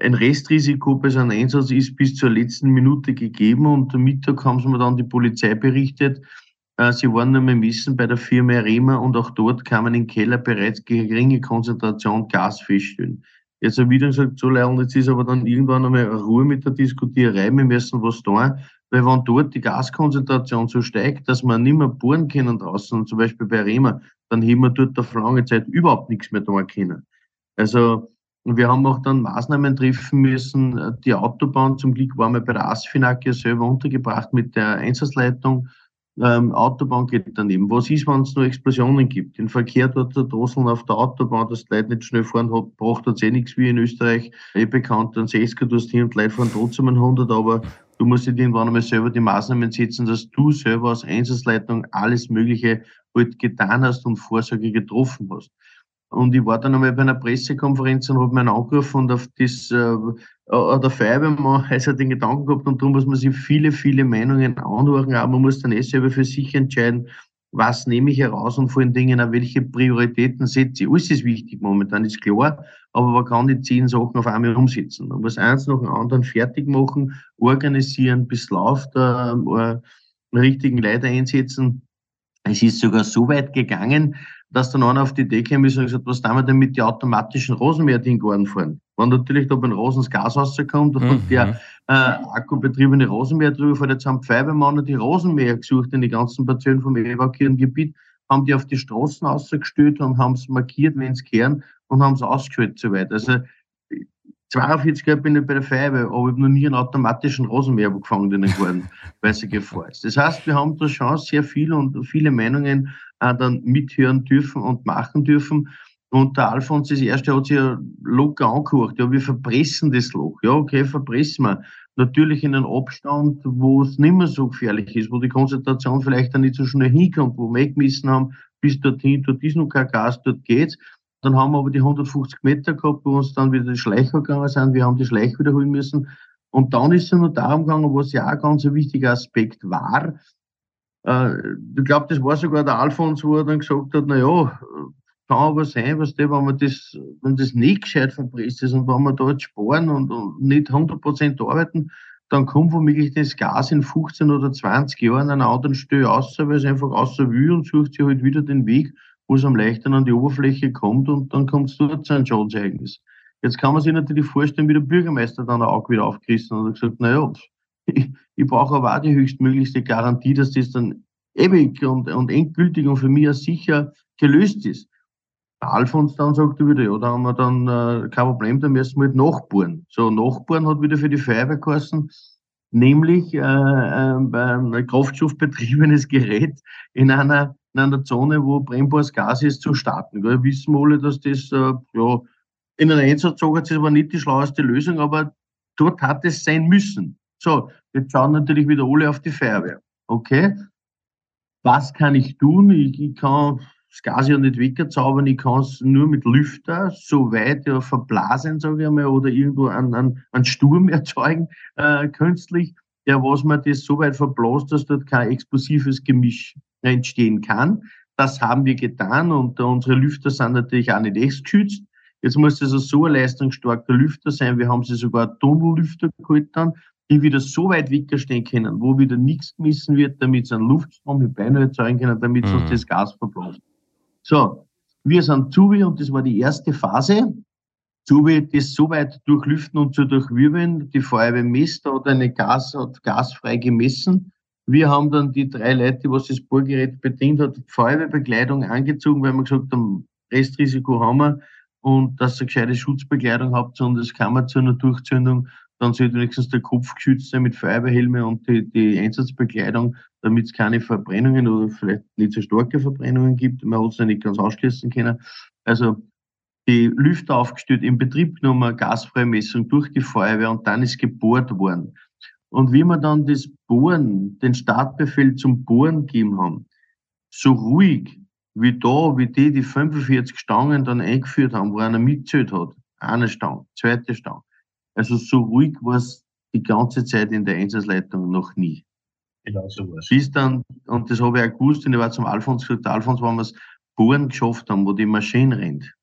ein Restrisiko bei so einem Einsatz ist bis zur letzten Minute gegeben und am Mittag haben sie mir dann die Polizei berichtet, äh, sie waren nur mehr messen bei der Firma Rema und auch dort kann man im Keller bereits geringe Konzentration Gas feststellen. Jetzt habe ich wieder gesagt, so und jetzt ist aber dann irgendwann einmal Ruhe mit der Diskutiererei, wir müssen was tun, weil wenn dort die Gaskonzentration so steigt, dass man nicht mehr bohren können draußen, zum Beispiel bei Rema, dann haben wir dort auf lange Zeit überhaupt nichts mehr tun können. Also, und wir haben auch dann Maßnahmen treffen müssen. Die Autobahn zum Glück war mal bei der Asfinag ja selber untergebracht mit der Einsatzleitung. Ähm, Autobahn geht daneben. Was ist, wenn es nur Explosionen gibt? Den Verkehr dort zu drosseln auf der Autobahn, dass die Leute nicht schnell fahren, hat, braucht uns eh nichts wie in Österreich. Eh bekannt, dann 60er durchs hin und die Leute fahren trotzdem ein 100, aber du musst dir irgendwann einmal selber die Maßnahmen setzen, dass du selber als Einsatzleitung alles Mögliche halt getan hast und Vorsorge getroffen hast. Und ich war dann einmal bei einer Pressekonferenz und habe mich angerufen und auf das, äh, äh der Feuerwehrmann hat den Gedanken gehabt und darum muss man sich viele, viele Meinungen anhören, aber man muss dann eh selber für sich entscheiden, was nehme ich heraus und vor allen Dingen auch welche Prioritäten setze ich. Alles ist wichtig momentan, ist klar, aber man kann die zehn Sachen auf einmal umsetzen. Man muss eins nach dem anderen fertig machen, organisieren, bis läuft, äh, äh, richtigen Leiter einsetzen. Es ist sogar so weit gegangen, dass dann einer auf die Idee kam ist und gesagt, was tun wir denn mit den automatischen Rosenmäher, die in den Garten fahren? Wenn natürlich da beim Rosen das Gas rauskommt und mhm. der äh, akkubetriebene Rosenmäher drüber fährt, jetzt haben Feuerwehrmänner die Rosenmäher gesucht in die ganzen Parzellen vom evakuierten Gebiet, haben die auf die Straßen rausgestellt und haben es markiert, wenn es kehren und haben es ausgeschaltet so weit. Also 42 Jahre bin ich bei der Feuerwehr, aber ich habe noch nie einen automatischen Rasenmäher gefangen in den Garten, [laughs] weil es Gefahr ist. Das heißt, wir haben da schon sehr viel und viele Meinungen dann mithören dürfen und machen dürfen. Und der Alfons, das erste, hat sich ja locker angehört. Ja, wir verpressen das Loch. Ja, okay, verpressen wir. Natürlich in einem Abstand, wo es nicht mehr so gefährlich ist, wo die Konzentration vielleicht dann nicht so schnell hinkommt, wo wir weggemessen haben, bis dorthin, dort ist noch kein Gas, dort geht's. Dann haben wir aber die 150 Meter gehabt, wo uns dann wieder die Schleicher gegangen sind. Wir haben die Schleicher wiederholen müssen. Und dann ist es nur darum gegangen, was ja auch ein ganz wichtiger Aspekt war. Äh, ich glaube, das war sogar der Alfons, wo er dann gesagt hat, na ja, kann aber sein, was der, wenn man das, wenn das nicht gescheit verpresst ist und wenn wir dort sparen und, und nicht 100% arbeiten, dann kommt womöglich das Gas in 15 oder 20 Jahren an einer anderen Stelle raus, weil es einfach außer will und sucht sich halt wieder den Weg, wo es am leichteren an die Oberfläche kommt und dann kommt es dort zu einem Schadensereignis. Jetzt kann man sich natürlich vorstellen, wie der Bürgermeister dann auch wieder aufgerissen hat und gesagt, naja, ich, ich brauche aber auch die höchstmöglichste Garantie, dass das dann ewig und, und endgültig und für mich auch sicher gelöst ist. Der Alfons dann sagte wieder, ja, da haben wir dann äh, kein Problem, da müssen wir halt nachbohren. So, nachbohren hat wieder für die Feuerwehr geheißen, nämlich äh, äh, ein kraftstoffbetriebenes Gerät in einer, in einer Zone, wo brennbares Gas ist, zu starten. Wir wissen alle, dass das äh, ja, in einer Einsatzzone ist aber nicht die schlaueste Lösung, aber dort hat es sein müssen. So, jetzt schauen natürlich wieder alle auf die Feuerwehr. Okay, was kann ich tun? Ich, ich kann das Gas ja nicht wegzaubern, ich kann es nur mit Lüfter so weit ja verblasen, sage ich einmal, oder irgendwo einen, einen, einen Sturm [laughs] erzeugen, äh, künstlich, der was man das so weit verblasst, dass dort kein explosives Gemisch entstehen kann. Das haben wir getan und unsere Lüfter sind natürlich auch nicht echt geschützt. Jetzt muss das also so ein leistungsstarker Lüfter sein. Wir haben sie sogar Tunnellüfter geholt dann, die wieder so weit wegstehen können, wo wieder nichts gemessen wird, damit sie einen Luftstrom mit Beinen erzeugen können, damit sie mhm. uns das Gas verblasen. So, wir sind Zubi und das war die erste Phase. Zubi das so weit durchlüften und zu durchwirbeln. Die Feuerwehr misst, hat eine Gas, hat gasfrei gemessen. Wir haben dann die drei Leute, was das Bohrgerät bedient hat, Feuerwehrbekleidung angezogen, weil wir gesagt haben, Restrisiko haben wir und dass ihr gescheite Schutzbekleidung habt und es kann man zu einer Durchzündung dann sollte wenigstens der Kopf geschützt sein mit Feuerwehrhelme und die, die Einsatzbekleidung, damit es keine Verbrennungen oder vielleicht nicht so starke Verbrennungen gibt. Man hat es ja nicht ganz ausschließen können. Also die Lüfter aufgestellt, in Betrieb genommen, Gasfreimessung durch die Feuerwehr und dann ist gebohrt worden. Und wie wir dann das Bohren, den Startbefehl zum Bohren gegeben haben, so ruhig wie da, wie die, die 45 Stangen dann eingeführt haben, wo einer mitzählt hat, eine Stange, zweite Stange, also so ruhig war es die ganze Zeit in der Einsatzleitung noch nie. Genau so war es. Bis dann, und das habe ich auch gewusst, und ich war zum Alfons gesagt, Alfons, wenn wir es Bohren geschafft haben, wo die Maschine rennt,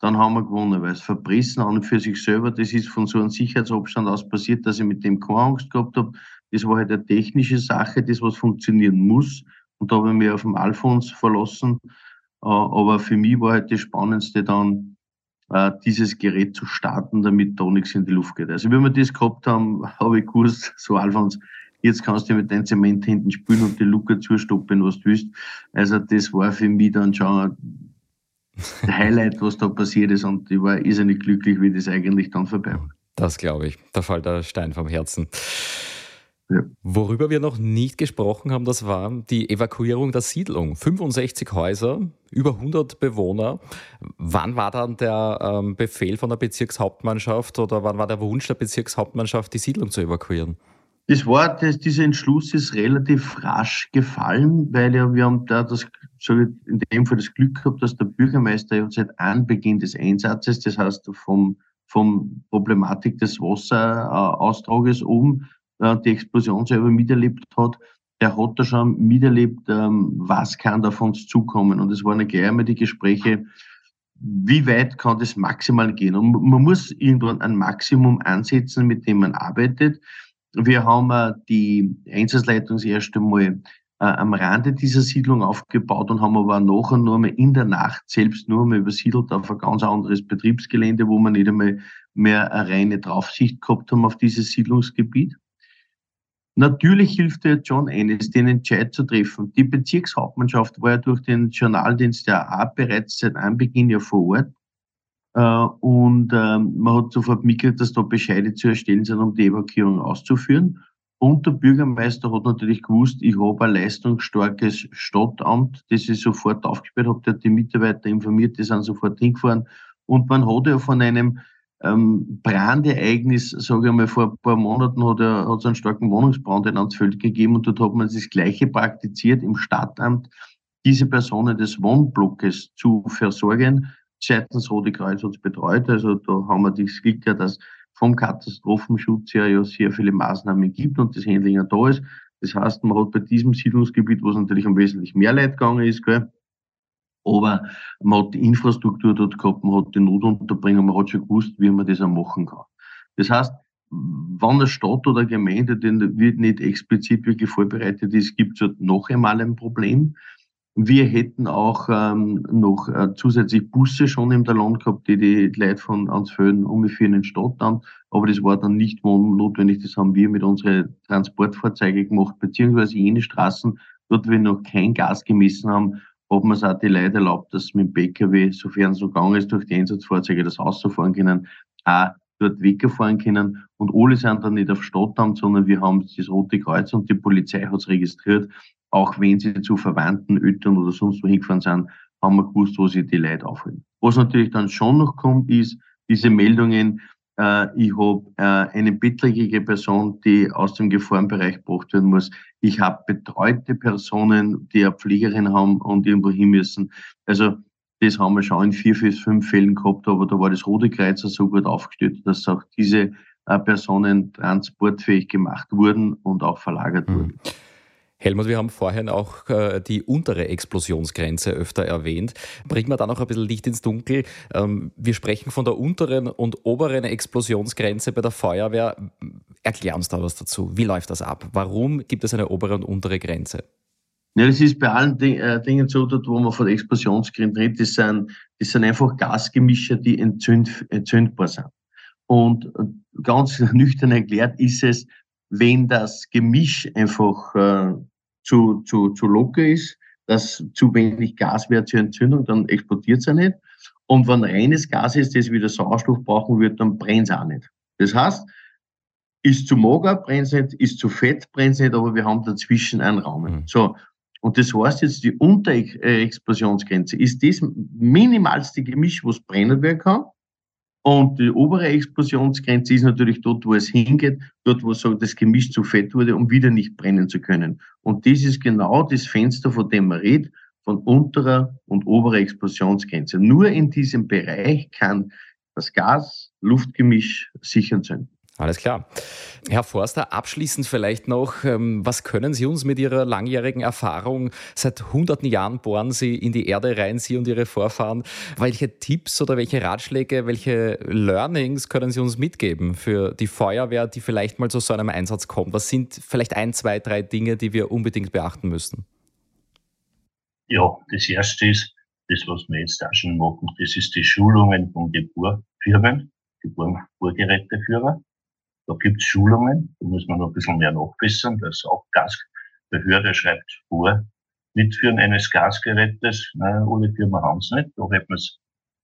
dann haben wir gewonnen, weil es Verpressen an und für sich selber, das ist von so einem Sicherheitsabstand aus passiert, dass ich mit dem keine Angst gehabt habe. Das war halt eine technische Sache, das was funktionieren muss. Und da habe ich mich auf den Alfons verlassen. Äh, aber für mich war halt das Spannendste dann, äh, dieses Gerät zu starten, damit da nichts in die Luft geht. Also wenn wir das gehabt haben, [laughs] habe ich gewusst, [laughs] so Alfons, jetzt kannst du mit deinem Zement hinten spülen und die Luke zustoppen, was du willst. Also das war für mich dann schon ein [laughs] Highlight, was da passiert ist und ich war irrsinnig glücklich, wie das eigentlich dann vorbei war. Das glaube ich. Da fällt der Stein vom Herzen. Ja. Worüber wir noch nicht gesprochen haben, das war die Evakuierung der Siedlung. 65 Häuser, über 100 Bewohner. Wann war dann der ähm, Befehl von der Bezirkshauptmannschaft oder wann war der Wunsch der Bezirkshauptmannschaft, die Siedlung zu evakuieren? Das war, das, dieser Entschluss ist relativ rasch gefallen, weil ja, wir haben da das, so in dem Fall das Glück gehabt, dass der Bürgermeister ja seit Anbeginn des Einsatzes, das heißt vom, vom Problematik des Wasseraustrages um, äh, die Explosion selber miterlebt hat, der hat da schon miterlebt, ähm, was kann da von uns zukommen. Und es waren gleich einmal die Gespräche, wie weit kann das maximal gehen? Und man muss irgendwann ein Maximum ansetzen, mit dem man arbeitet. Wir haben äh, die Einsatzleitung das erste Mal äh, am Rande dieser Siedlung aufgebaut und haben aber nachher nur einmal in der Nacht selbst nur einmal übersiedelt auf ein ganz anderes Betriebsgelände, wo wir nicht einmal mehr eine reine Draufsicht gehabt haben auf dieses Siedlungsgebiet. Natürlich hilft jetzt schon eines, den Entscheid zu treffen. Die Bezirkshauptmannschaft war ja durch den Journaldienst der AA bereits seit Anbeginn ja vor Ort. Äh, und ähm, man hat sofort mitgekriegt, dass da Bescheide zu erstellen sind, um die Evakuierung auszuführen. Und der Bürgermeister hat natürlich gewusst, ich habe ein leistungsstarkes Stadtamt, das ich sofort aufgesperrt habe, der hat die Mitarbeiter informiert, die sind sofort hingefahren. Und man hat ja von einem ähm, Brandereignis, sage ich mal, vor ein paar Monaten hat er hat es einen starken Wohnungsbrand in Ansfeld gegeben und dort hat man das Gleiche praktiziert im Stadtamt, diese Personen des Wohnblockes zu versorgen. Seitens Rote Kreuz es betreut, also da haben wir das Glück, dass vom Katastrophenschutz her ja sehr viele Maßnahmen gibt und das Handling auch da ist. Das heißt, man hat bei diesem Siedlungsgebiet, wo es natürlich um wesentlich mehr Leid gegangen ist, gell, aber man hat die Infrastruktur dort gehabt, man hat die Notunterbringung, man hat schon gewusst, wie man das auch machen kann. Das heißt, wenn eine Stadt oder eine Gemeinde, den wird nicht explizit wirklich vorbereitet ist, gibt es halt noch einmal ein Problem. Wir hätten auch ähm, noch äh, zusätzlich Busse schon im Land gehabt, die die Leute von Ansföden umgeführt in den Stadtamt. Aber das war dann nicht notwendig. Das haben wir mit unseren Transportfahrzeugen gemacht, beziehungsweise jene Straßen, dort wir noch kein Gas gemessen haben, haben wir es auch die Leute erlaubt, dass mit dem PKW, sofern es so gegangen ist, durch die Einsatzfahrzeuge das auszufahren können, auch dort weggefahren können. Und alle sind dann nicht auf Stadtamt, sondern wir haben das Rote Kreuz und die Polizei hat es registriert auch wenn sie zu Verwandten, Eltern oder sonst wo hingefahren sind, haben wir gewusst, wo sie die Leute aufhalten. Was natürlich dann schon noch kommt, ist diese Meldungen, ich habe äh, eine bettlägerige Person, die aus dem Gefahrenbereich gebracht werden muss. Ich habe betreute Personen, die eine Pflegerin haben und irgendwo hin müssen. Also das haben wir schon in vier, bis fünf Fällen gehabt, aber da war das Rote Kreuz so gut aufgestellt, dass auch diese äh, Personen transportfähig gemacht wurden und auch verlagert mhm. wurden. Helmut, wir haben vorhin auch äh, die untere Explosionsgrenze öfter erwähnt. Bringen wir da noch ein bisschen Licht ins Dunkel. Ähm, wir sprechen von der unteren und oberen Explosionsgrenze bei der Feuerwehr. Erklär uns da was dazu. Wie läuft das ab? Warum gibt es eine obere und untere Grenze? Ja, das ist bei allen äh, Dingen so, dort, wo man von Explosionsgrenzen redet, das sind, das sind einfach Gasgemische, die entzünd, entzündbar sind. Und äh, ganz [laughs] nüchtern erklärt ist es, wenn das Gemisch einfach äh, zu, zu, zu locker ist, dass zu wenig Gas wäre zur Entzündung, dann explodiert es ja nicht. Und wenn reines Gas ist, das wieder Sauerstoff brauchen wird, dann brennt es auch nicht. Das heißt, ist zu mager, brennt es nicht, ist zu fett, brennt es nicht, aber wir haben dazwischen einen Raum. Mhm. So. Und das heißt jetzt, die Unterexplosionsgrenze ist das minimalste Gemisch, was brennen werden kann. Und die obere Explosionsgrenze ist natürlich dort, wo es hingeht, dort, wo so das Gemisch zu fett wurde, um wieder nicht brennen zu können. Und das ist genau das Fenster, von dem man redet, von unterer und oberer Explosionsgrenze. Nur in diesem Bereich kann das Gas-Luftgemisch sich entzünden. Alles klar. Herr Forster, abschließend vielleicht noch, ähm, was können Sie uns mit Ihrer langjährigen Erfahrung, seit hunderten Jahren bohren Sie in die Erde rein, Sie und Ihre Vorfahren, welche Tipps oder welche Ratschläge, welche Learnings können Sie uns mitgeben für die Feuerwehr, die vielleicht mal zu so einem Einsatz kommt? Was sind vielleicht ein, zwei, drei Dinge, die wir unbedingt beachten müssen? Ja, das erste ist, das, was wir jetzt auch schon machen, das ist die Schulungen von die Bohrgeräteführer da gibt es Schulungen, da muss man noch ein bisschen mehr nachbessern. Das auch Gasbehörde schreibt vor, Mitführen eines Gasgerätes, na, alle Firmen haben es nicht. Da hätte man es,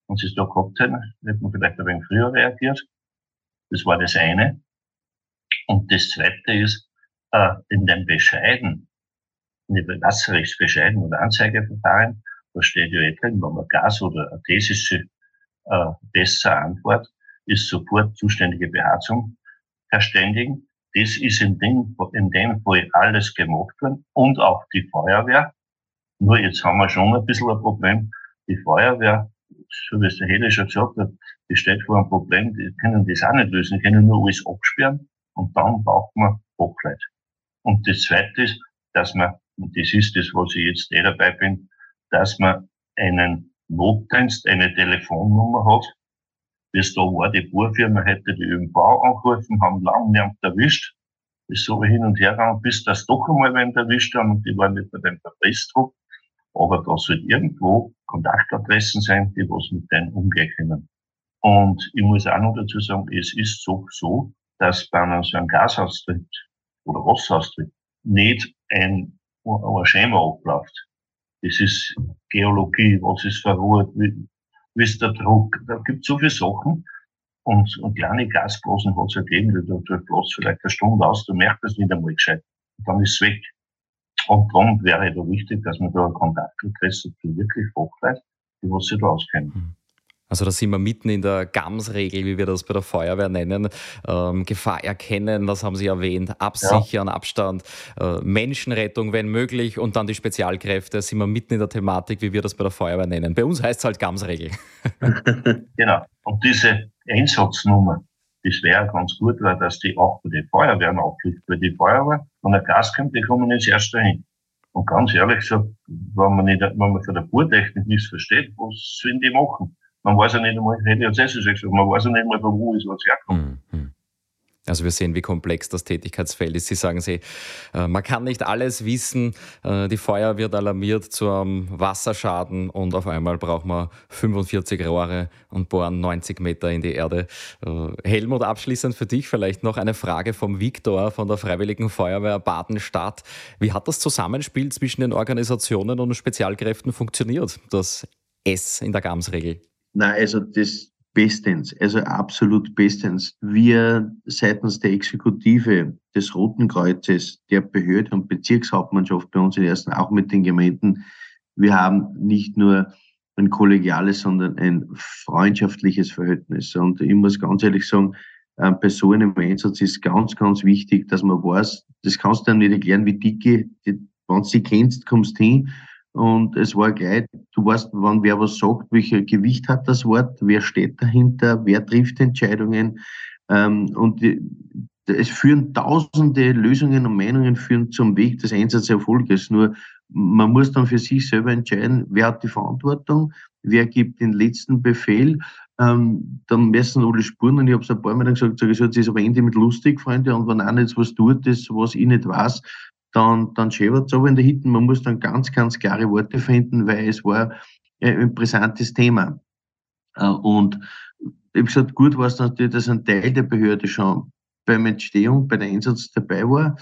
wenn sie es da gehabt hätten, hätte man vielleicht ein wenig früher reagiert. Das war das eine. Und das zweite ist, äh, in dem Bescheiden, in dem Wasserrechtsbescheiden oder Anzeigeverfahren, da steht ja eh drin, wenn man Gas oder eine Thesische äh, besser Antwort, ist sofort zuständige Beharzung verständigen. Das ist in dem, in dem Fall alles gemacht worden und auch die Feuerwehr. Nur jetzt haben wir schon ein bisschen ein Problem. Die Feuerwehr, so wie es der Hede schon gesagt hat, die steht vor einem Problem, die können das auch nicht lösen, die können nur alles absperren und dann braucht man Fachleute. Und das Zweite ist, dass man, und das ist das, was ich jetzt eh dabei bin, dass man einen Notdienst, eine Telefonnummer hat, bis da war die Bohrfirma, hätte die ÖMV angerufen, haben lange niemand erwischt. Ist so hin und her gegangen, bis das doch einmal wen erwischt haben und die waren nicht bei dem Verpressdruck. Aber da soll irgendwo Kontaktadressen sein, die was mit denen umgehen können. Und ich muss auch noch dazu sagen, es ist so, so dass bei einem so einem Gasaustritt oder Wasseraustritt nicht ein, ein Schema abläuft. Das ist Geologie, was ist verruht, wie ist der Druck, da gibt es so viele Sachen. Und, und kleine Gasblasen hat es ergeben, du, du bläst vielleicht eine Stunde aus, du merkst es nicht einmal gescheit. Und dann ist es weg. Und darum wäre da wichtig, dass man da einen Kontakt kriegt zu wirklich Fachleute, die was sich da auskennen. Also da sind wir mitten in der GAMS-Regel, wie wir das bei der Feuerwehr nennen. Ähm, Gefahr erkennen, das haben Sie erwähnt, absichern, ja. Abstand, äh, Menschenrettung, wenn möglich und dann die Spezialkräfte, sind wir mitten in der Thematik, wie wir das bei der Feuerwehr nennen. Bei uns heißt es halt GAMS-Regel. [laughs] genau. Und diese Einsatznummer, das wäre ganz gut, weil dass die auch bei den Feuerwehren aufliegt. Weil die Feuerwehr, wenn der Gas kommt, die kommen ins erste hin. Und ganz ehrlich gesagt, wenn man, nicht, wenn man von der Bohrtechnik nichts versteht, was sollen die machen? Man weiß ja nicht einmal, hätte ich jetzt gesagt, man weiß ja nicht einmal, von wo ist was herkommt. Mhm. Also wir sehen, wie komplex das Tätigkeitsfeld ist. Sie sagen, Sie, äh, man kann nicht alles wissen. Äh, die Feuer wird alarmiert zu einem Wasserschaden und auf einmal braucht man 45 Rohre und bohren 90 Meter in die Erde. Äh, Helmut, abschließend für dich vielleicht noch eine Frage vom Viktor von der Freiwilligen Feuerwehr Baden-Stadt. Wie hat das Zusammenspiel zwischen den Organisationen und Spezialkräften funktioniert, das S in der GAMS-Regel? Nein, also das bestens, also absolut bestens. Wir seitens der Exekutive des Roten Kreuzes, der Behörde und Bezirkshauptmannschaft bei uns in Ersten, auch mit den Gemeinden, wir haben nicht nur ein kollegiales, sondern ein freundschaftliches Verhältnis. Und ich muss ganz ehrlich sagen, bei so einem Einsatz ist ganz, ganz wichtig, dass man weiß, das kannst du dann nicht erklären, wie dicke, wenn du sie kennst, kommst hin und es war gleich, du weißt, wann wer was sagt, welches Gewicht hat das Wort, wer steht dahinter, wer trifft Entscheidungen. Ähm, und die, es führen tausende Lösungen und Meinungen führen zum Weg des Einsatzerfolges. Nur man muss dann für sich selber entscheiden, wer hat die Verantwortung, wer gibt den letzten Befehl. Ähm, dann messen alle Spuren und ich habe es ein paar Mal gesagt, ich, so, jetzt ist aber Ende mit lustig, Freunde, und wenn einer jetzt was tut, das, was ich nicht weiß, dann, dann schäbert es aber in der Hitten. Man muss dann ganz, ganz klare Worte finden, weil es war ein brisantes Thema. Äh, und ich gesagt, gut war es natürlich, dass ein Teil der Behörde schon beim Entstehung, bei der Einsatz dabei war.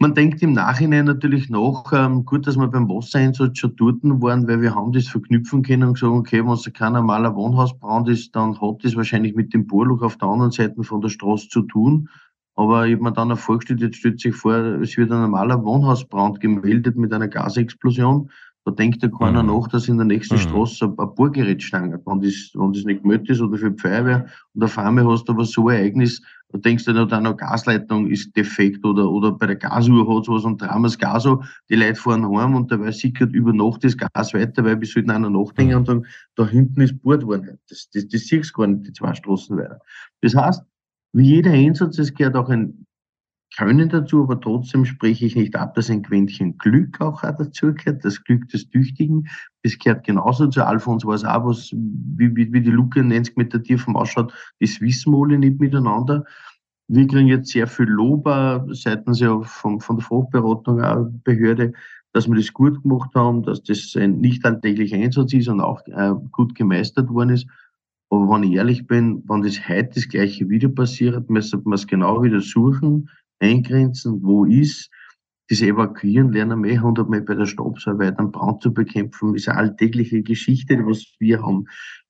Man denkt im Nachhinein natürlich noch, ähm, gut, dass wir beim Wassereinsatz schon dort waren, weil wir haben das verknüpfen können und gesagt, okay, wenn es kein normaler Wohnhausbrand ist, dann hat das wahrscheinlich mit dem Bohrloch auf der anderen Seite von der Straße zu tun. Aber ich habe mir dann auch vorgestellt, jetzt stellt sich vor, es wird ein normaler Wohnhausbrand gemeldet mit einer Gasexplosion. Da denkt ja keiner mhm. nach, dass in der nächsten mhm. Straße ein, ein Bohrgerät stangen. Wenn das, wenn das nicht gemeldet ist oder für die Feuerwehr und auf einmal hast du aber so ein Ereignis, da denkst du dann, eine Gasleitung ist defekt oder, oder bei der Gasuhr hat was und dramas Gas die Leute fahren heim und dabei sickert über Nacht das Gas weiter, weil wir sollten einer nachdenken mhm. und sagen, da hinten ist bohrt worden. Das, das, das siehst du gar nicht, die zwei Straßen weiter. Das heißt, wie jeder Einsatz, es gehört auch ein Können dazu, aber trotzdem spreche ich nicht ab, dass ein Quäntchen Glück auch dazu gehört, das Glück des Tüchtigen. Das gehört genauso zu Alfons war es auch, was, wie, wie, wie die Luke 90 Meter tief ausschaut, das wissen alle nicht miteinander. Wir kriegen jetzt sehr viel Lob seitens ja von, von der Fachberatung auch Behörde, dass wir das gut gemacht haben, dass das ein nicht alltäglicher Einsatz ist und auch äh, gut gemeistert worden ist. Aber wenn ich ehrlich bin, wenn das heute das gleiche wieder passiert, müsste man es genau wieder suchen, eingrenzen, wo ist. Das Evakuieren lernen wir 100 Mal bei der Stabsarbeit, einen Brand zu bekämpfen, ist eine alltägliche Geschichte, was wir haben.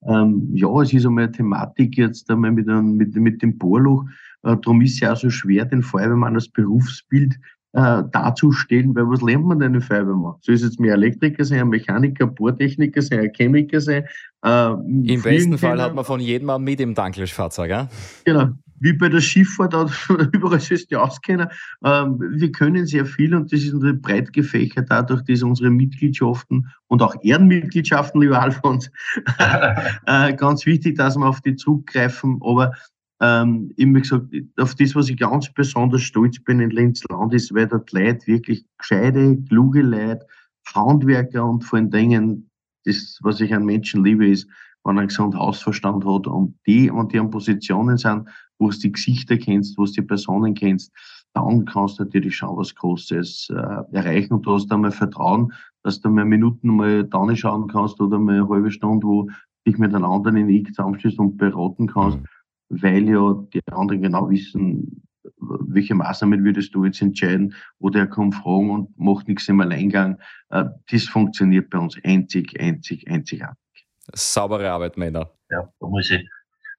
Ähm, ja, es ist einmal eine Thematik jetzt einmal mit, einem, mit, mit dem Bohrloch. Äh, darum ist es ja auch so schwer, den Feuerwehrmann als Berufsbild äh, darzustellen, weil was lernt man denn in Feuerwehrmann? Soll es jetzt mehr Elektriker sein, ein Mechaniker, Bohrtechniker sein, ein Chemiker sein? Äh, Im besten Fall hat man von jedem Mann mit im Danklischfahrzeug, ja? Genau. Wie bei der Schifffahrt, [laughs] überall sollst du auskennen. Ähm, wir können sehr viel und das ist natürlich breit gefächert, dadurch, dass unsere Mitgliedschaften und auch Ehrenmitgliedschaften, lieber Alfons, [laughs] äh, ganz wichtig, dass wir auf die zurückgreifen. Aber ähm, immer gesagt, auf das, was ich ganz besonders stolz bin in Lenzland, ist, weil dort Leute wirklich gescheite, kluge Leute, Handwerker und vor allen Dingen, das, was ich an Menschen liebe, ist, wenn einen gesunden Hausverstand hat und die an Positionen sind, wo du die Gesichter kennst, wo du die Personen kennst, dann kannst du natürlich schon was Großes äh, erreichen und du hast einmal Vertrauen, dass du mal Minuten mal da schauen kannst oder mal eine halbe Stunde, wo dich mit einem anderen in die zusammenschließt und beraten kannst. Mhm weil ja die anderen genau wissen, welche Maßnahmen würdest du jetzt entscheiden oder er kommt fragen und macht nichts im Alleingang. Äh, das funktioniert bei uns einzig, einzig, einzigartig. Saubere Arbeit, Männer. Ja, da muss ich,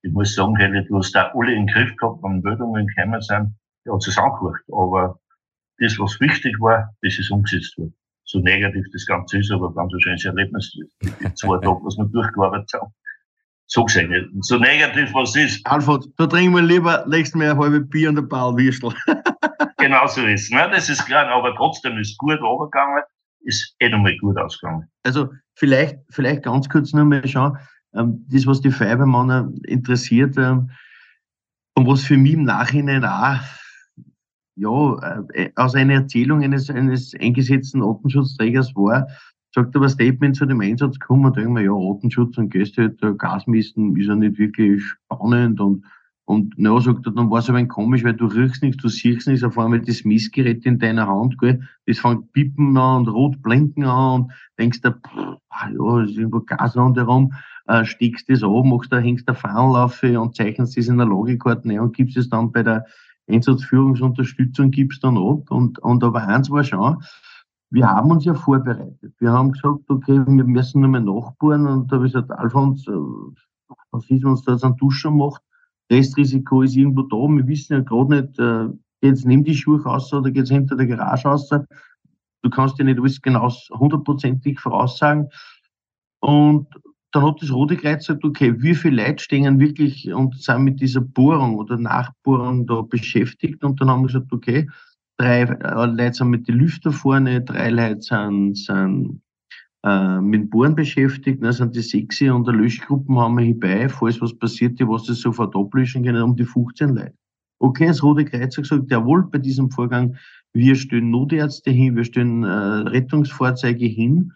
ich muss sagen, hätte du hast da alle in den Griff gehabt, wenn Meldungen gekommen sind, der hat es angehört. Aber das, was wichtig war, das ist umgesetzt worden. So negativ das Ganze ist, aber ganz ein schönes Erlebnis. Die zwei [laughs] Tage, was wir durchgearbeitet haben. So gesehen, so negativ was ist. Alfred, da trinken wir lieber nächstes Mal ein halbes Bier und ein paar Würstel. [laughs] genau so ist ne? Das ist klar, aber trotzdem ist gut runtergegangen, ist eh nochmal gut ausgegangen. Also vielleicht, vielleicht ganz kurz noch mal schauen, ähm, das, was die Feuerwehrmänner interessiert, ähm, und was für mich im Nachhinein auch ja, äh, aus einer Erzählung eines, eines eingesetzten Artenschutzträgers war, sagt aber Statement zu dem Einsatz kommen denken wir, ja, Artenschutz und Gästehüter, Gasmisten ist ja nicht wirklich spannend und, und na, sagt er, dann war es aber ein komisch, weil du riechst nichts, du siehst nichts, auf einmal das Messgerät in deiner Hand, gell, das fängt pippen an und rot blinken an und denkst dir, pff, ah, ja, ist irgendwo Gas rundherum, äh, steckst das ab, machst da, hängst der Fahnen auf und zeichnest das in der Logikarte ein und gibst es dann bei der Einsatzführungsunterstützung gibt's dann ab. Und, und aber eins war schon, wir haben uns ja vorbereitet. Wir haben gesagt, okay, wir müssen nochmal nachbohren. Und da habe ich gesagt, Alfons, äh, was ist, wenn uns da jetzt einen Duschen macht? Restrisiko ist irgendwo da. Wir wissen ja gerade nicht, äh, geht's neben die Schuhe raus oder geht's hinter der Garage raus? Du kannst ja nicht alles genau hundertprozentig voraussagen. Und dann hat das Rote Kreuz gesagt, okay, wie viele Leute stehen wirklich und sind mit dieser Bohrung oder Nachbohrung da beschäftigt? Und dann haben wir gesagt, okay, drei äh, Leute sind mit den Lüfter vorne, drei Leute sind, sind äh, mit dem Bohren beschäftigt, dann sind die Sexy und der Löschgruppen haben wir hierbei, falls was passiert, die was das sofort ablöschen können, um die 15 Leute. Okay, das Rote Kreuz hat gesagt, jawohl, bei diesem Vorgang, wir stellen Notärzte hin, wir stellen äh, Rettungsfahrzeuge hin,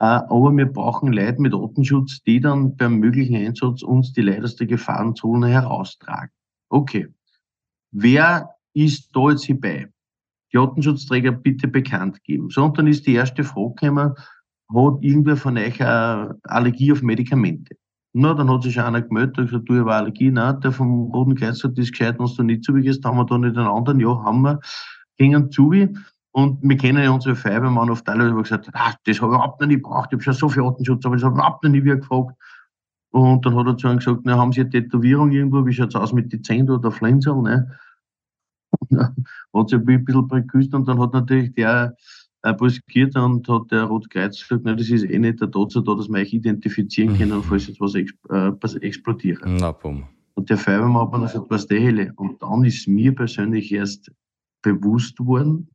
äh, aber wir brauchen Leute mit Artenschutz, die dann beim möglichen Einsatz uns die Leute Gefahrenzone heraustragen. Okay. Wer ist da jetzt hierbei? Die Artenschutzträger bitte bekannt geben. So, und dann ist die erste Frage gekommen, hat irgendwer von euch eine Allergie auf Medikamente? Na, dann hat sich einer gemeldet und gesagt, du, ich Allergie. Nein, der vom Roten Kreuz hat das gescheit, wenn du nicht zugehst, haben wir da nicht einen anderen. Ja, haben wir. Gingen zu. Und wir kennen ja unsere Feuerwehrmann oft teilweise, wo gesagt ah, das habe ich überhaupt noch nie gebraucht, ich habe schon so viel Artenschutz, aber das habe ich überhaupt noch nie wieder gefragt. Und dann hat er zu ihm gesagt, na, haben Sie eine Tätowierung irgendwo, wie schaut's aus mit die Zehn oder Flinsel, ne? [laughs] hat sich ein bisschen geküsst und dann hat natürlich der äh, und hat der Rotkreuz gesagt, na, das ist eh nicht der dazu da, dass wir euch identifizieren können, mhm. falls jetzt was äh, explodiert. Na, bumm. Und der Feuerwehrmann hat dann gesagt, was der Helle? Und dann ist mir persönlich erst bewusst worden,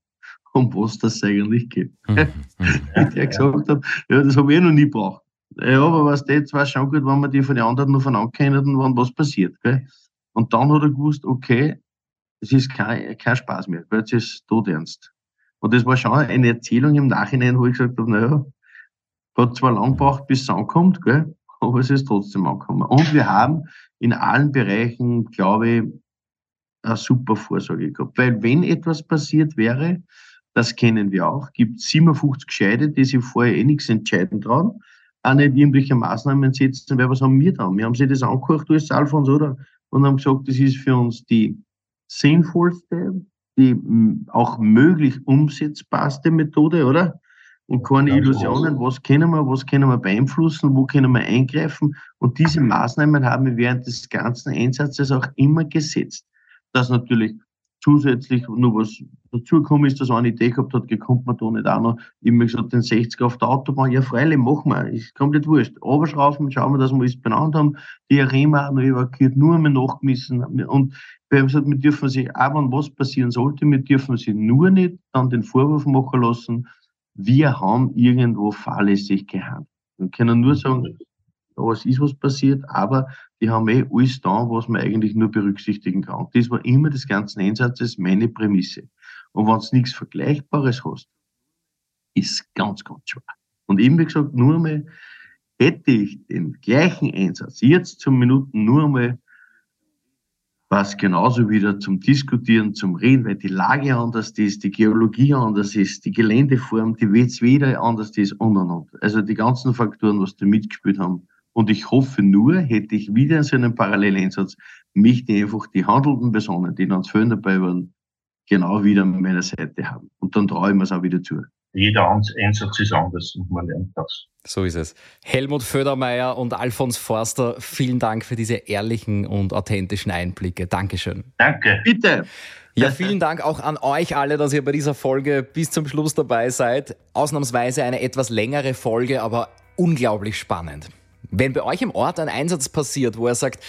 um was das eigentlich geht. Mhm. [laughs] mhm. der gesagt hat, ja, das habe ich eh noch nie gebraucht. Ja, aber was der jetzt war schon gut, wenn man die von den anderen noch von kennen und wann was passiert. Gell? Und dann hat er gewusst, okay, es ist kein, kein Spaß mehr, weil es ist todernst. Und das war schon eine Erzählung im Nachhinein, wo ich gesagt habe, naja, hat zwar lang gebraucht, bis es ankommt, gell? aber es ist trotzdem angekommen. Und wir haben in allen Bereichen, glaube ich, eine super Vorsorge gehabt. Weil wenn etwas passiert wäre, das kennen wir auch. Gibt 57 Gescheide, die sich vorher eh nichts entscheiden trauen, auch nicht irgendwelche Maßnahmen setzen, weil was haben wir dann? Wir haben sich das angehört, als Alfons, oder? Und haben gesagt, das ist für uns die sinnvollste, die auch möglich umsetzbarste Methode, oder? Und keine Illusionen, was können wir, was können wir beeinflussen, wo können wir eingreifen. Und diese Maßnahmen haben wir während des ganzen Einsatzes auch immer gesetzt. Das natürlich zusätzlich nur was dazugekommen ist, dass eine Idee gehabt hat, kommt man da nicht auch noch, immer gesagt, den 60 auf der Autobahn, ja freilich, machen wir, ist komplett wurscht. Oberschrauben, schauen wir, dass wir es benannt haben, die Arena noch evakuiert, nur einmal nachgemessen und wir haben gesagt, wir dürfen sie, auch wenn was passieren sollte, wir dürfen sie nur nicht dann den Vorwurf machen lassen, wir haben irgendwo fahrlässig gehandelt. Wir können nur sagen, es ist was passiert, aber die haben eh alles da, was man eigentlich nur berücksichtigen kann. Das war immer des ganzen Einsatzes meine Prämisse. Und wenn du nichts Vergleichbares hast, ist ganz, ganz schwer. Und eben, wie gesagt, nur einmal hätte ich den gleichen Einsatz jetzt zum Minuten nur einmal was genauso wieder zum Diskutieren, zum Reden, weil die Lage anders ist, die Geologie anders ist, die Geländeform, die wieder anders ist und und und. Also die ganzen Faktoren, was da mitgespielt haben, und ich hoffe nur, hätte ich wieder so einen Paralleleinsatz, mich die einfach die handelnden Personen, die dann zu dabei waren, genau wieder an meiner Seite haben. Und dann traue ich mir es auch wieder zu. jeder Einsatz ist anders und man lernt das. So ist es. Helmut Födermeier und Alfons Forster, vielen Dank für diese ehrlichen und authentischen Einblicke. Dankeschön. Danke. Bitte. Ja, vielen Dank auch an euch alle, dass ihr bei dieser Folge bis zum Schluss dabei seid. Ausnahmsweise eine etwas längere Folge, aber unglaublich spannend. Wenn bei euch im Ort ein Einsatz passiert, wo er sagt,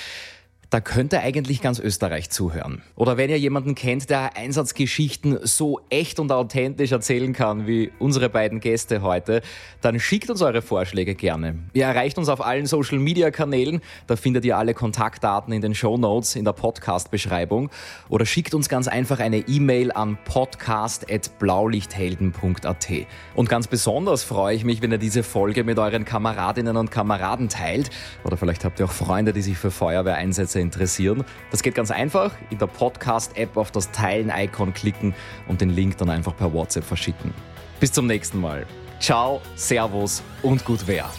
da könnte eigentlich ganz Österreich zuhören. Oder wenn ihr jemanden kennt, der Einsatzgeschichten so echt und authentisch erzählen kann wie unsere beiden Gäste heute, dann schickt uns eure Vorschläge gerne. Ihr erreicht uns auf allen Social Media Kanälen, da findet ihr alle Kontaktdaten in den Show Notes in der Podcast Beschreibung oder schickt uns ganz einfach eine E-Mail an podcast@blaulichthelden.at. Und ganz besonders freue ich mich, wenn ihr diese Folge mit euren Kameradinnen und Kameraden teilt oder vielleicht habt ihr auch Freunde, die sich für Feuerwehr einsetzen Einsätze interessieren. Das geht ganz einfach. In der Podcast-App auf das Teilen-Icon klicken und den Link dann einfach per WhatsApp verschicken. Bis zum nächsten Mal. Ciao, Servus und gut Wehr.